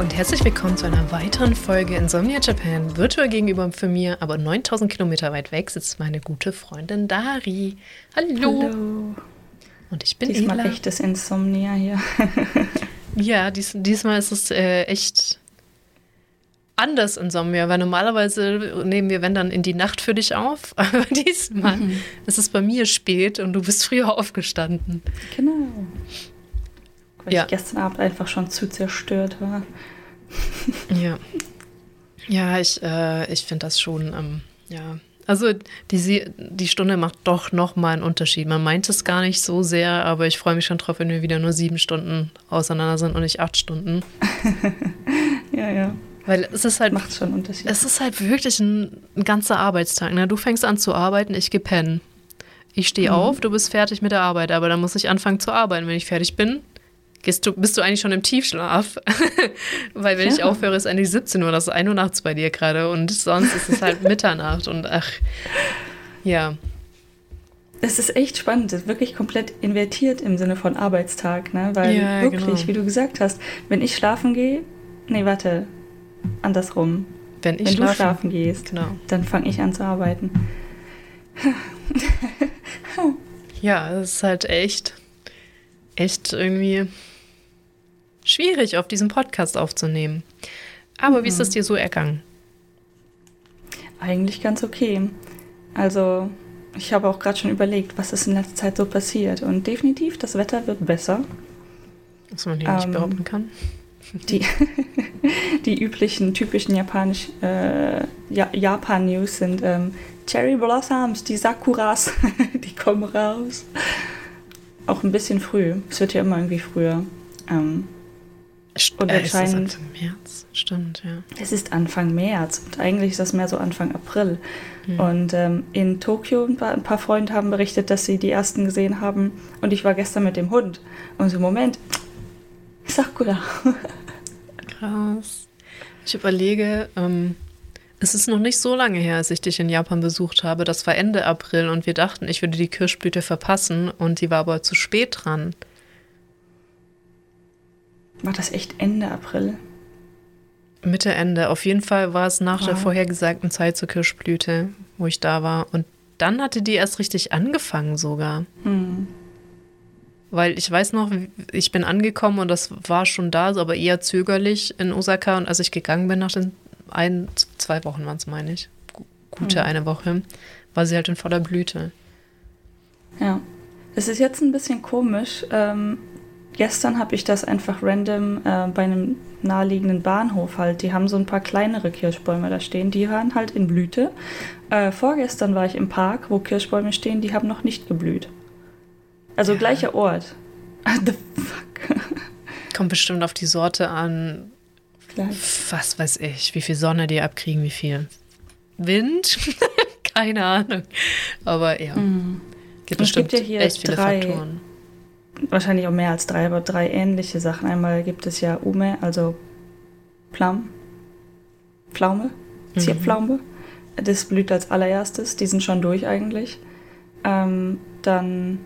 und herzlich willkommen zu einer weiteren Folge Insomnia Japan. Virtuell gegenüber für mir, aber 9000 Kilometer weit weg, sitzt meine gute Freundin Dari. Hallo. Hallo. Und ich bin Diesmal Ela. echtes Insomnia hier. ja, dies, diesmal ist es äh, echt anders Insomnia, weil normalerweise nehmen wir, wenn dann, in die Nacht für dich auf. Aber diesmal mhm. ist es bei mir spät und du bist früher aufgestanden. Genau. Weil ja. ich gestern Abend einfach schon zu zerstört war. ja. Ja, ich, äh, ich finde das schon, ähm, ja. Also die, die Stunde macht doch nochmal einen Unterschied. Man meint es gar nicht so sehr, aber ich freue mich schon drauf, wenn wir wieder nur sieben Stunden auseinander sind und nicht acht Stunden. ja, ja. Weil es ist halt. Macht schon einen Unterschied. Es ist halt wirklich ein, ein ganzer Arbeitstag. Ne? Du fängst an zu arbeiten, ich gehe pennen. Ich stehe mhm. auf, du bist fertig mit der Arbeit, aber dann muss ich anfangen zu arbeiten. Wenn ich fertig bin, Gehst du, bist du eigentlich schon im Tiefschlaf? Weil wenn ja. ich aufhöre, ist eigentlich 17 Uhr, das ist 1 Uhr nachts bei dir gerade und sonst ist es halt Mitternacht und ach, ja. Es ist echt spannend, das ist wirklich komplett invertiert im Sinne von Arbeitstag, ne? Weil ja, wirklich, genau. wie du gesagt hast, wenn ich schlafen gehe, nee, warte, andersrum. Wenn, ich wenn schlafen, du schlafen gehst, genau. dann fange ich an zu arbeiten. ja, es ist halt echt echt irgendwie schwierig, auf diesem Podcast aufzunehmen. Aber mhm. wie ist es mhm. dir so ergangen? Eigentlich ganz okay. Also, ich habe auch gerade schon überlegt, was ist in letzter Zeit so passiert. Und definitiv, das Wetter wird besser. Was man hier ähm, nicht behaupten kann. Die, die üblichen, typischen japanisch, äh, ja, Japan-News sind ähm, Cherry Blossoms, die Sakuras, die kommen raus auch ein bisschen früh. Es wird ja immer irgendwie früher. Ähm, und äh, anscheinend. Ist Anfang März, stimmt, ja. Es ist Anfang März und eigentlich ist das mehr so Anfang April. Hm. Und ähm, in Tokio ein paar, ein paar, Freunde haben berichtet, dass sie die ersten gesehen haben. Und ich war gestern mit dem Hund. Und so, Moment, Sakura. Krass. Ich überlege, ähm, es ist noch nicht so lange her, als ich dich in Japan besucht habe. Das war Ende April und wir dachten, ich würde die Kirschblüte verpassen und die war aber zu spät dran. War das echt Ende April? Mitte, Ende. Auf jeden Fall war es nach wow. der vorhergesagten Zeit zur Kirschblüte, wo ich da war. Und dann hatte die erst richtig angefangen sogar. Hm. Weil ich weiß noch, ich bin angekommen und das war schon da, aber eher zögerlich in Osaka. Und als ich gegangen bin nach den ein, zwei Wochen waren es, meine ich. Gute mhm. eine Woche. War sie halt in voller Blüte. Ja. Es ist jetzt ein bisschen komisch. Ähm, gestern habe ich das einfach random äh, bei einem naheliegenden Bahnhof halt. Die haben so ein paar kleinere Kirschbäume da stehen. Die waren halt in Blüte. Äh, vorgestern war ich im Park, wo Kirschbäume stehen, die haben noch nicht geblüht. Also ja. gleicher Ort. The fuck? Kommt bestimmt auf die Sorte an, Vielleicht. Was weiß ich, wie viel Sonne die abkriegen, wie viel Wind? Keine Ahnung. Aber ja. Mhm. Gibt es gibt ja hier echt viele drei, Faktoren. Wahrscheinlich auch mehr als drei, aber drei ähnliche Sachen. Einmal gibt es ja Ume, also Plum, Pflaume, Zierpflaume. Mhm. Das blüht als allererstes. Die sind schon durch eigentlich. Ähm, dann,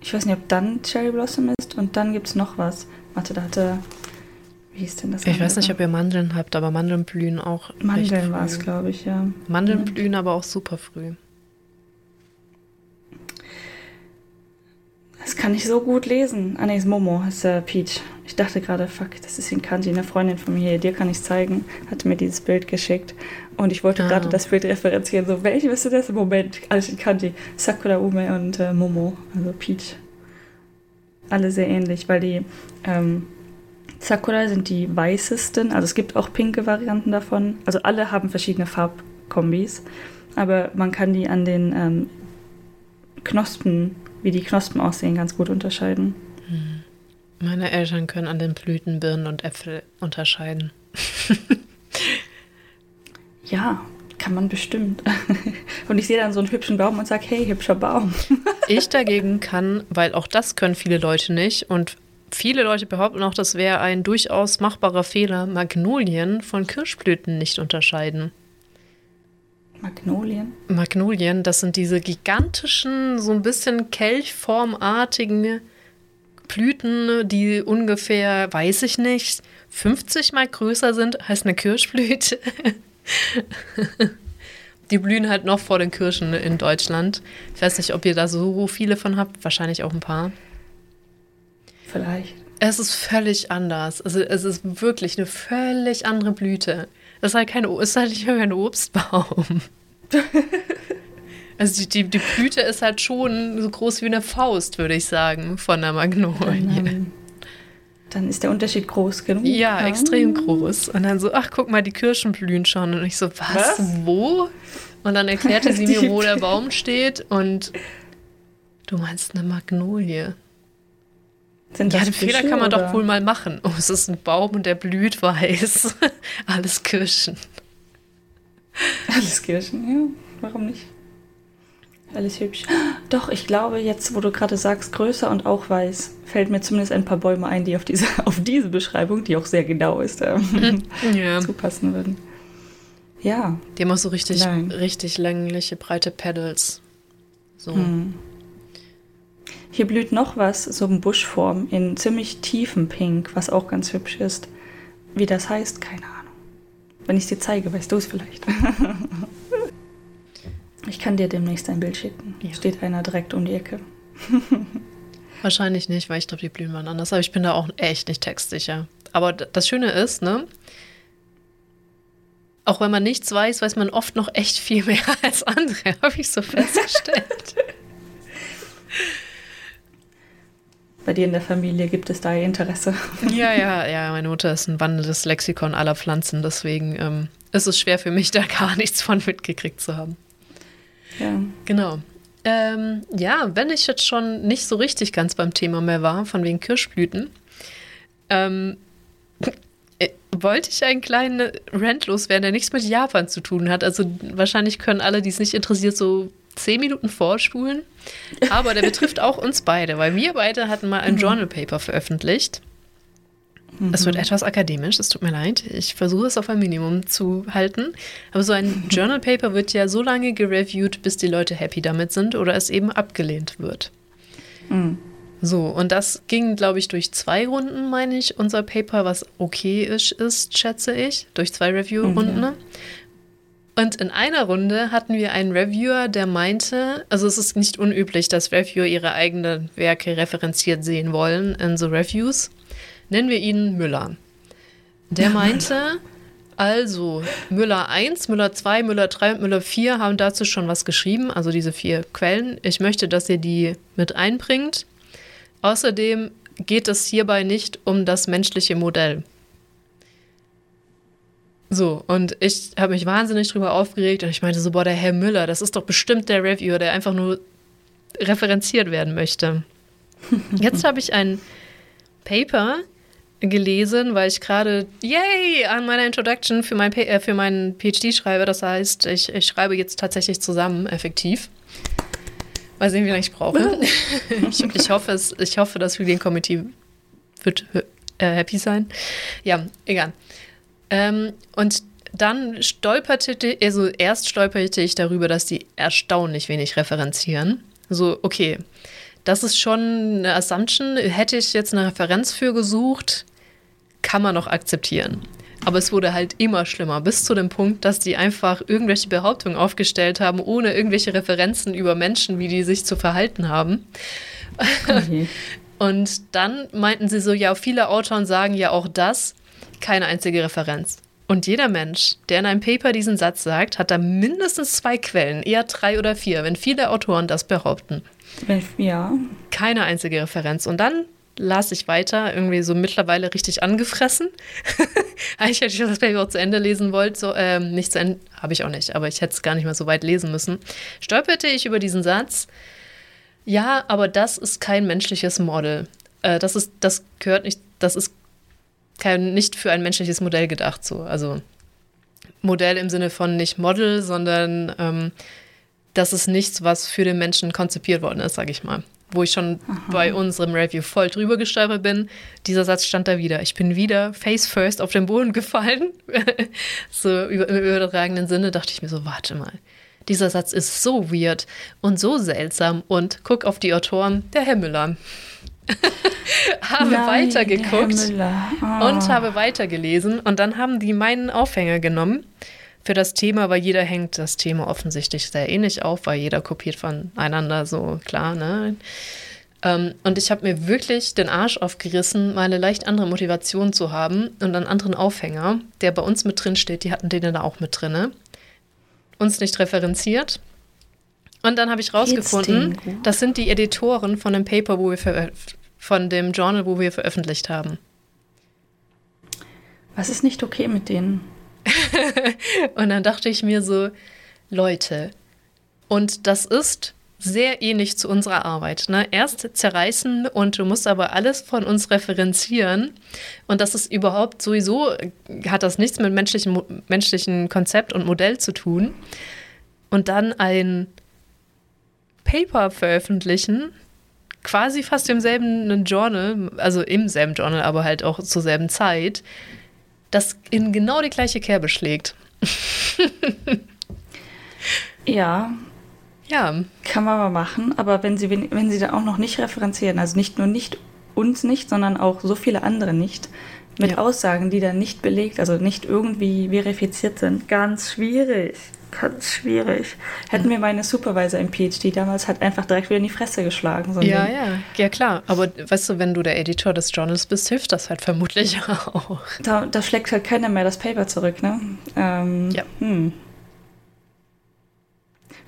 ich weiß nicht, ob dann Cherry Blossom ist. Und dann gibt es noch was. Warte, da hatte wie hieß denn das? Ich andere? weiß nicht, ob ihr Mandeln habt, aber Mandeln blühen auch. Mandeln war es, glaube ich, ja. Mandeln ja. blühen aber auch super früh. Das kann ich so gut lesen. Ah, nee, ist Momo, ist äh, Peach. Ich dachte gerade, fuck, das ist in Kanji, eine Freundin von mir. Dir kann ich es zeigen. Hatte mir dieses Bild geschickt. Und ich wollte ah. gerade das Bild referenzieren. So, welches bist du das im Moment? Alles in Kanji. Sakura Ume und äh, Momo, also Peach. Alle sehr ähnlich, weil die ähm, Sakura sind die weißesten. Also es gibt auch pinke Varianten davon. Also alle haben verschiedene Farbkombis. Aber man kann die an den ähm, Knospen, wie die Knospen aussehen, ganz gut unterscheiden. Hm. Meine Eltern können an den Blüten Birnen und Äpfel unterscheiden. ja, kann man bestimmt. und ich sehe dann so einen hübschen Baum und sage, hey, hübscher Baum. ich dagegen kann, weil auch das können viele Leute nicht und viele Leute behaupten auch, das wäre ein durchaus machbarer Fehler, Magnolien von Kirschblüten nicht unterscheiden. Magnolien? Magnolien, das sind diese gigantischen, so ein bisschen kelchformartigen Blüten, die ungefähr, weiß ich nicht, 50 mal größer sind als eine Kirschblüte. die blühen halt noch vor den Kirschen in Deutschland. Ich weiß nicht, ob ihr da so viele von habt. Wahrscheinlich auch ein paar. Vielleicht. Es ist völlig anders. Also es ist wirklich eine völlig andere Blüte. Es ist halt, kein, ist halt nicht mehr ein Obstbaum. also die, die, die, Blüte ist halt schon so groß wie eine Faust, würde ich sagen, von der Magnolie. Dann, ähm, dann ist der Unterschied groß genug. Ja, ja, extrem groß. Und dann so, ach, guck mal, die Kirschen blühen schon. Und ich so, was? was? Wo? Und dann erklärte sie mir, wo der Baum steht. Und du meinst eine Magnolie. Sind ja, den Fehler kann man oder? doch wohl mal machen. Oh, es ist ein Baum und der blüht weiß. Alles Kirschen. Alles Kirschen, ja. Warum nicht? Alles hübsch. Doch, ich glaube, jetzt, wo du gerade sagst, größer und auch weiß, fällt mir zumindest ein paar Bäume ein, die auf diese, auf diese Beschreibung, die auch sehr genau ist, ähm, ja. zupassen würden. Ja. Die haben auch so richtig, richtig längliche, breite Pedals. So. Hm. Hier blüht noch was, so in Buschform, in ziemlich tiefem Pink, was auch ganz hübsch ist. Wie das heißt, keine Ahnung. Wenn ich es dir zeige, weißt du es vielleicht. ich kann dir demnächst ein Bild schicken. Ja. Steht einer direkt um die Ecke. Wahrscheinlich nicht, weil ich glaube, die blühen waren anders. Aber ich bin da auch echt nicht textsicher. Aber das Schöne ist, ne? Auch wenn man nichts weiß, weiß man oft noch echt viel mehr als andere, habe ich so festgestellt. Bei dir in der Familie gibt es da Interesse. Ja, ja, ja. Meine Mutter ist ein wandelndes Lexikon aller Pflanzen, deswegen ähm, ist es schwer für mich, da gar nichts von mitgekriegt zu haben. Ja. Genau. Ähm, ja, wenn ich jetzt schon nicht so richtig ganz beim Thema mehr war, von wegen Kirschblüten, ähm, äh, wollte ich einen kleinen Rant loswerden, der nichts mit Japan zu tun hat. Also wahrscheinlich können alle, die es nicht interessiert, so zehn Minuten vorspulen. Aber der betrifft auch uns beide, weil wir beide hatten mal ein mhm. Journal Paper veröffentlicht. Es wird mhm. etwas akademisch, es tut mir leid. Ich versuche es auf ein Minimum zu halten. Aber so ein Journal Paper wird ja so lange gereviewt, bis die Leute happy damit sind oder es eben abgelehnt wird. Mhm. So, und das ging, glaube ich, durch zwei Runden, meine ich, unser Paper, was okay ist, ist schätze ich, durch zwei Review-Runden. Mhm. Und in einer Runde hatten wir einen Reviewer, der meinte, also es ist nicht unüblich, dass Reviewer ihre eigenen Werke referenziert sehen wollen in so Reviews. Nennen wir ihn Müller. Der meinte, also Müller 1, Müller 2, Müller 3 und Müller 4 haben dazu schon was geschrieben, also diese vier Quellen. Ich möchte, dass ihr die mit einbringt. Außerdem geht es hierbei nicht um das menschliche Modell. So, und ich habe mich wahnsinnig drüber aufgeregt und ich meinte so, boah, der Herr Müller, das ist doch bestimmt der Reviewer, der einfach nur referenziert werden möchte. Jetzt habe ich ein Paper gelesen, weil ich gerade, yay, an meiner Introduction für, mein, äh, für meinen PhD schreibe. Das heißt, ich, ich schreibe jetzt tatsächlich zusammen, effektiv. Mal sehen, wie lange ich brauche. ich, ich, hoffe, es, ich hoffe, das Committee wird äh, happy sein. Ja, egal. Ähm, und dann stolperte, also erst stolperte ich darüber, dass die erstaunlich wenig referenzieren. So, okay, das ist schon eine Assumption. Hätte ich jetzt eine Referenz für gesucht, kann man noch akzeptieren. Aber es wurde halt immer schlimmer, bis zu dem Punkt, dass die einfach irgendwelche Behauptungen aufgestellt haben, ohne irgendwelche Referenzen über Menschen, wie die sich zu verhalten haben. Okay. Und dann meinten sie so, ja, viele Autoren sagen ja auch das, keine einzige Referenz. Und jeder Mensch, der in einem Paper diesen Satz sagt, hat da mindestens zwei Quellen, eher drei oder vier, wenn viele Autoren das behaupten. Ja. Keine einzige Referenz. Und dann las ich weiter, irgendwie so mittlerweile richtig angefressen. Eigentlich hätte ich das Paper auch zu Ende lesen wollen. So, ähm, nicht zu Ende, habe ich auch nicht, aber ich hätte es gar nicht mal so weit lesen müssen. Stolperte ich über diesen Satz. Ja, aber das ist kein menschliches Model. Äh, das ist, das gehört nicht, das ist kein, nicht für ein menschliches Modell gedacht. So. Also Modell im Sinne von nicht Model, sondern ähm, das ist nichts, was für den Menschen konzipiert worden ist, sage ich mal. wo ich schon Aha. bei unserem Review voll drüber gestolpert bin. Dieser Satz stand da wieder. Ich bin wieder face first auf den Boden gefallen. so im übertragenen Sinne dachte ich mir so, warte mal. Dieser Satz ist so weird und so seltsam und guck auf die Autoren, der Herr Müller. habe Nein, weitergeguckt oh. und habe weitergelesen und dann haben die meinen Aufhänger genommen für das Thema, weil jeder hängt das Thema offensichtlich sehr ähnlich auf, weil jeder kopiert voneinander so klar, ne? Ähm, und ich habe mir wirklich den Arsch aufgerissen, mal eine leicht andere Motivation zu haben und einen anderen Aufhänger, der bei uns mit drin steht, die hatten den da auch mit drin. Uns nicht referenziert. Und dann habe ich rausgefunden, das sind die Editoren von dem Paper, wo wir von dem Journal, wo wir veröffentlicht haben. Was ist nicht okay mit denen? und dann dachte ich mir so, Leute, und das ist sehr ähnlich zu unserer Arbeit. Ne? Erst zerreißen und du musst aber alles von uns referenzieren. Und das ist überhaupt sowieso, hat das nichts mit menschlichem, menschlichen Konzept und Modell zu tun. Und dann ein Paper veröffentlichen, quasi fast im selben Journal, also im selben Journal, aber halt auch zur selben Zeit, das in genau die gleiche Kerbe schlägt. ja. Ja. Kann man mal machen, aber wenn sie, wenn sie da auch noch nicht referenzieren, also nicht nur nicht uns nicht, sondern auch so viele andere nicht, mit ja. Aussagen, die dann nicht belegt, also nicht irgendwie verifiziert sind, ganz schwierig ganz schwierig. Hätten wir meine Supervisor im PhD damals hat einfach direkt wieder in die Fresse geschlagen. So ja, ja, ja, klar. Aber weißt du, wenn du der Editor des Journals bist, hilft das halt vermutlich auch. Da, da schlägt halt keiner mehr das Paper zurück, ne? Ähm, ja. Hm.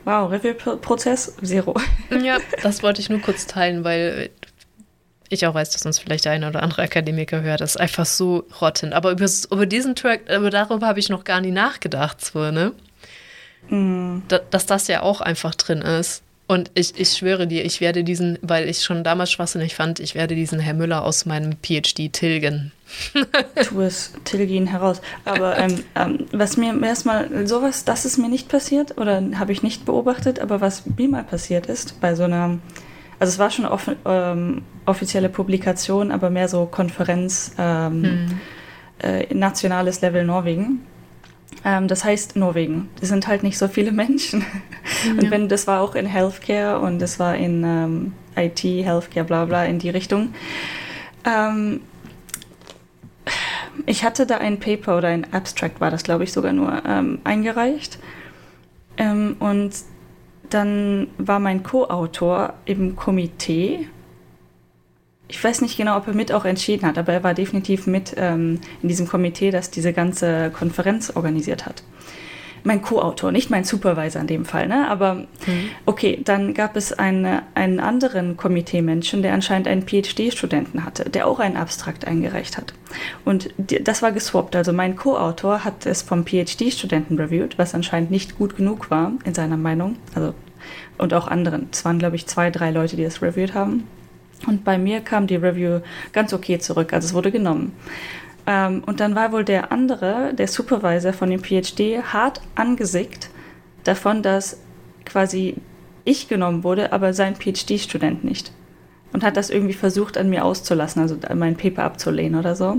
Wow, Review-Prozess, zero. Ja, das wollte ich nur kurz teilen, weil ich auch weiß, dass uns vielleicht der eine oder andere Akademiker hört. Das ist einfach so rottend. Aber über, über diesen Track, aber darüber habe ich noch gar nie nachgedacht, so, ne? Mhm. Da, dass das ja auch einfach drin ist. Und ich, ich schwöre dir, ich werde diesen, weil ich schon damals schwachsinnig fand, ich werde diesen Herr Müller aus meinem PhD tilgen. tu es, tilge ihn heraus. Aber ähm, ähm, was mir erstmal, sowas, das ist mir nicht passiert oder habe ich nicht beobachtet, aber was mir mal passiert ist, bei so einer, also es war schon off, ähm, offizielle Publikation, aber mehr so Konferenz, ähm, hm. äh, nationales Level Norwegen. Ähm, das heißt Norwegen. Es sind halt nicht so viele Menschen. Ja. Und wenn das war auch in Healthcare und das war in ähm, IT, Healthcare, bla bla, in die Richtung. Ähm, ich hatte da ein Paper oder ein Abstract, war das glaube ich sogar nur, ähm, eingereicht. Ähm, und dann war mein Co-Autor im Komitee ich weiß nicht genau, ob er mit auch entschieden hat, aber er war definitiv mit ähm, in diesem Komitee, das diese ganze Konferenz organisiert hat. Mein Co-Autor, nicht mein Supervisor in dem Fall, ne? Aber mhm. okay, dann gab es eine, einen anderen Komiteemenschen, der anscheinend einen PhD-Studenten hatte, der auch einen Abstrakt eingereicht hat. Und die, das war geswappt. Also mein Co-Autor hat es vom PhD-Studenten reviewed, was anscheinend nicht gut genug war in seiner Meinung. Also und auch anderen. Es waren, glaube ich, zwei, drei Leute, die es reviewed haben. Und bei mir kam die Review ganz okay zurück, also es wurde genommen. Ähm, und dann war wohl der andere, der Supervisor von dem PhD, hart angesickt davon, dass quasi ich genommen wurde, aber sein PhD-Student nicht. Und hat das irgendwie versucht, an mir auszulassen, also mein Paper abzulehnen oder so.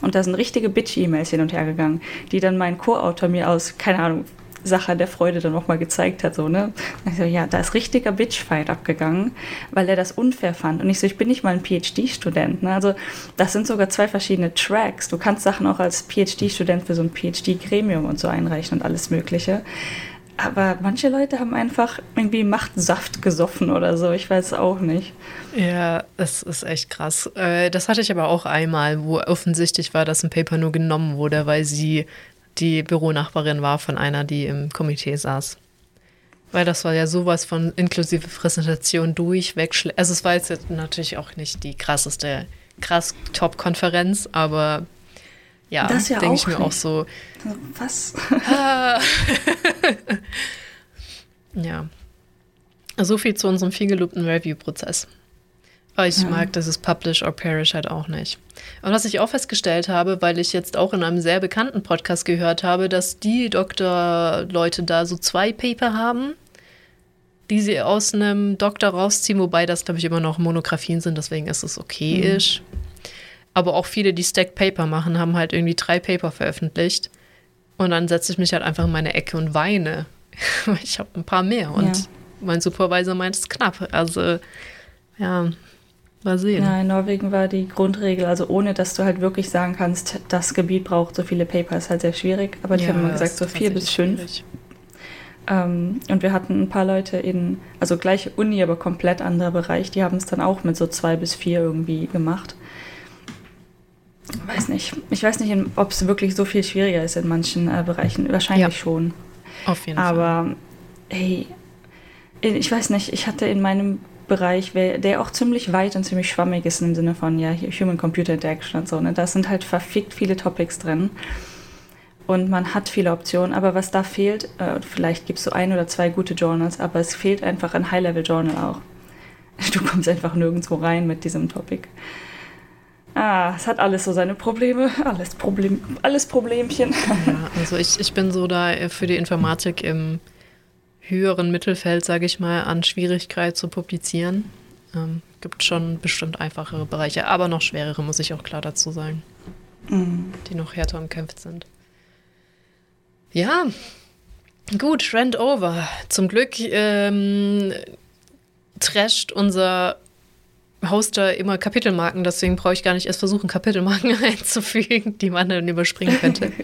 Und da sind richtige Bitch-E-Mails hin und her gegangen, die dann mein Co-Autor mir aus, keine Ahnung, Sache der Freude dann nochmal gezeigt hat. So, ne? Ich so, ja, da ist richtiger Bitchfight abgegangen, weil er das unfair fand. Und ich so, ich bin nicht mal ein PhD-Student. Ne? Also das sind sogar zwei verschiedene Tracks. Du kannst Sachen auch als PhD-Student für so ein PhD-Gremium und so einreichen und alles Mögliche. Aber manche Leute haben einfach irgendwie Machtsaft gesoffen oder so. Ich weiß auch nicht. Ja, das ist echt krass. Äh, das hatte ich aber auch einmal, wo offensichtlich war, dass ein Paper nur genommen wurde, weil sie die Büronachbarin war von einer, die im Komitee saß. Weil das war ja sowas von inklusive Präsentation durchweg. Also es war jetzt natürlich auch nicht die krasseste, krass Top-Konferenz, aber ja, ja denke ich mir nicht. auch so. Was? ja. So viel zu unserem viel gelobten Review-Prozess. Aber ich ja. mag dieses Publish or Perish halt auch nicht. Und was ich auch festgestellt habe, weil ich jetzt auch in einem sehr bekannten Podcast gehört habe, dass die Doktorleute da so zwei Paper haben. die sie aus einem Doktor rausziehen, wobei das, glaube ich, immer noch Monographien sind, deswegen ist es okay ist. Mhm. Aber auch viele, die Stacked Paper machen, haben halt irgendwie drei Paper veröffentlicht. Und dann setze ich mich halt einfach in meine Ecke und weine. ich habe ein paar mehr. Und ja. mein Supervisor meint es knapp. Also, ja, mal sehen. Ja, in Norwegen war die Grundregel, also ohne dass du halt wirklich sagen kannst, das Gebiet braucht so viele Paper, ist halt sehr schwierig. Aber die ja, haben immer gesagt, so vier bis fünf. Ähm, und wir hatten ein paar Leute in, also gleiche Uni, aber komplett anderer Bereich, die haben es dann auch mit so zwei bis vier irgendwie gemacht. Weiß nicht. Ich weiß nicht, ob es wirklich so viel schwieriger ist in manchen äh, Bereichen. Wahrscheinlich ja. schon. Auf jeden aber, Fall. Aber, hey, ich weiß nicht, ich hatte in meinem Bereich, der auch ziemlich weit und ziemlich schwammig ist im Sinne von ja, Human-Computer Interaction und so. Ne? Da sind halt verfickt viele Topics drin und man hat viele Optionen. Aber was da fehlt, äh, vielleicht gibt es so ein oder zwei gute Journals, aber es fehlt einfach ein High-Level-Journal auch. Du kommst einfach nirgendwo rein mit diesem Topic. Ah, es hat alles so seine Probleme, alles, Problem, alles Problemchen. Ja, also ich, ich bin so da für die Informatik im höheren Mittelfeld, sage ich mal, an Schwierigkeit zu publizieren. Ähm, gibt schon bestimmt einfachere Bereiche, aber noch schwerere, muss ich auch klar dazu sagen, mhm. die noch härter umkämpft sind. Ja, gut, Rent over. Zum Glück ähm, trasht unser Hoster immer Kapitelmarken, deswegen brauche ich gar nicht erst versuchen, Kapitelmarken einzufügen, die man dann überspringen könnte.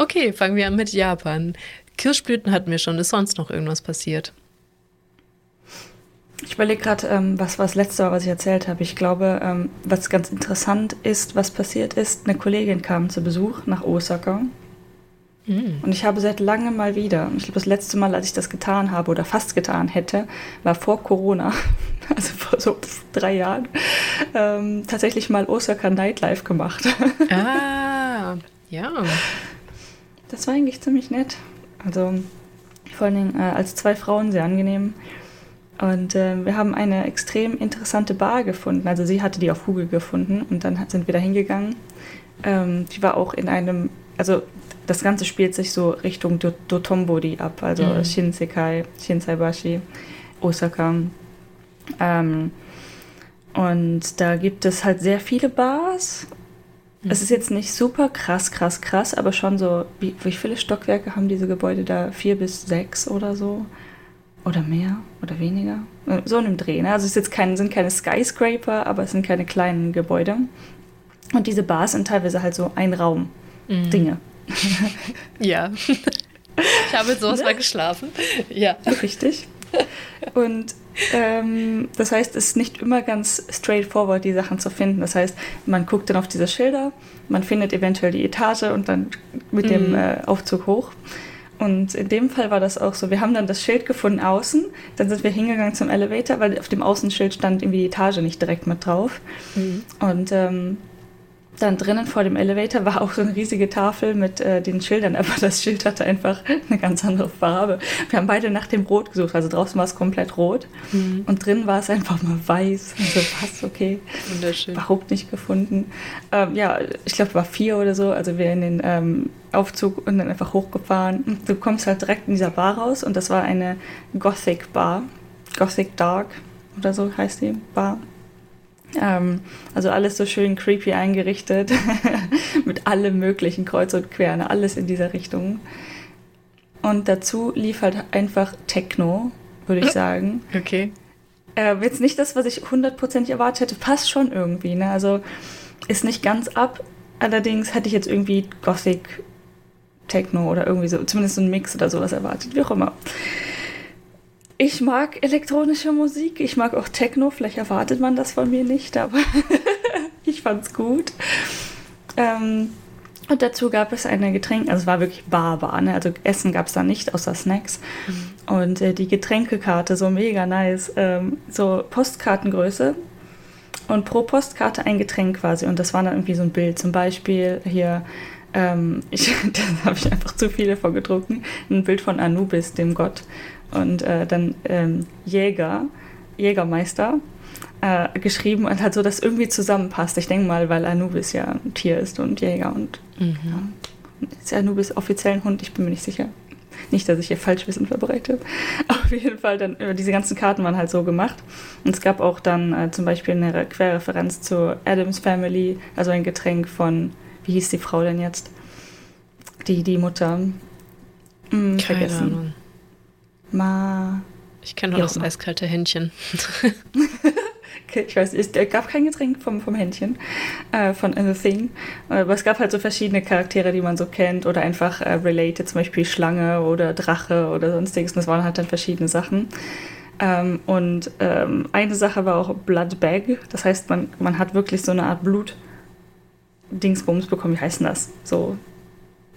Okay, fangen wir an mit Japan. Kirschblüten hatten wir schon. Ist sonst noch irgendwas passiert? Ich überlege gerade, ähm, was war das letzte Mal, was ich erzählt habe. Ich glaube, ähm, was ganz interessant ist, was passiert ist, eine Kollegin kam zu Besuch nach Osaka Mhm. Und ich habe seit langem mal wieder, ich glaube, das letzte Mal, als ich das getan habe oder fast getan hätte, war vor Corona, also vor so drei Jahren, ähm, tatsächlich mal Osaka Nightlife gemacht. Ah, ja. Das war eigentlich ziemlich nett. Also vor allen Dingen äh, als zwei Frauen sehr angenehm. Und äh, wir haben eine extrem interessante Bar gefunden. Also sie hatte die auf Google gefunden und dann sind wir da hingegangen. Ähm, die war auch in einem, also das Ganze spielt sich so Richtung Dotonbori ab, also mhm. Shinsekai, Shinsaibashi, Osaka. Ähm, und da gibt es halt sehr viele Bars. Mhm. Es ist jetzt nicht super krass, krass, krass, aber schon so, wie, wie viele Stockwerke haben diese Gebäude da? Vier bis sechs oder so? Oder mehr oder weniger? Äh, so in einem Dreh. Ne? Also es ist jetzt kein, sind keine Skyscraper, aber es sind keine kleinen Gebäude. Und diese Bars sind teilweise halt so Einraum-Dinge. Mhm. ja. Ich habe mit sowas ne? mal geschlafen. Ja. Richtig. Und ähm, das heißt, es ist nicht immer ganz straightforward, die Sachen zu finden. Das heißt, man guckt dann auf diese Schilder, man findet eventuell die Etage und dann mit mhm. dem äh, Aufzug hoch. Und in dem Fall war das auch so. Wir haben dann das Schild gefunden außen, dann sind wir hingegangen zum Elevator, weil auf dem Außenschild stand irgendwie die Etage nicht direkt mit drauf. Mhm. Und ähm, dann drinnen vor dem Elevator war auch so eine riesige Tafel mit äh, den Schildern, aber das Schild hatte einfach eine ganz andere Farbe. Wir haben beide nach dem Rot gesucht, also draußen war es komplett rot mhm. und drinnen war es einfach mal weiß. Also was, okay. Wunderschön. Überhaupt nicht gefunden. Ähm, ja, ich glaube, war vier oder so, also wir in den ähm, Aufzug und dann einfach hochgefahren. Du kommst halt direkt in dieser Bar raus und das war eine Gothic Bar. Gothic Dark oder so heißt die Bar. Ähm, also alles so schön creepy eingerichtet, mit allem möglichen Kreuz und Querne, alles in dieser Richtung. Und dazu lief halt einfach Techno, würde ich sagen. Okay. Äh, jetzt nicht das, was ich hundertprozentig erwartet hätte, passt schon irgendwie. Ne? Also ist nicht ganz ab. Allerdings hätte ich jetzt irgendwie Gothic Techno oder irgendwie so, zumindest so ein Mix oder sowas erwartet, wie auch immer. Ich mag elektronische Musik, ich mag auch Techno, vielleicht erwartet man das von mir nicht, aber ich fand's gut. Ähm, und dazu gab es eine Getränk, also es war wirklich barbar, ne? also Essen gab es da nicht, außer Snacks. Mhm. Und äh, die Getränkekarte, so mega nice, ähm, so Postkartengröße und pro Postkarte ein Getränk quasi. Und das war dann irgendwie so ein Bild, zum Beispiel hier, ähm, ich, da habe ich einfach zu viele vorgedruckt, ein Bild von Anubis, dem Gott und äh, dann ähm, Jäger, Jägermeister, äh, geschrieben und halt so, dass irgendwie zusammenpasst. Ich denke mal, weil Anubis ja ein Tier ist und Jäger und mhm. ja, ist Anubis offiziell ein Hund, ich bin mir nicht sicher. Nicht, dass ich hier Falschwissen verbreite. Auf jeden Fall, dann, äh, diese ganzen Karten waren halt so gemacht. Und es gab auch dann äh, zum Beispiel eine Querreferenz zur Adams Family, also ein Getränk von, wie hieß die Frau denn jetzt? Die, die Mutter. Hm, vergessen. Ahnung. Ma. Ich kenne nur das eiskalte Händchen. ich weiß, es gab kein Getränk vom, vom Händchen, äh, von The Thing. Aber es gab halt so verschiedene Charaktere, die man so kennt oder einfach äh, related, zum Beispiel Schlange oder Drache oder sonstiges. Und das waren halt dann verschiedene Sachen. Ähm, und ähm, eine Sache war auch Blood Bag. Das heißt, man, man hat wirklich so eine Art Blut-Dingsbums bekommen. Wie heißt denn das? So,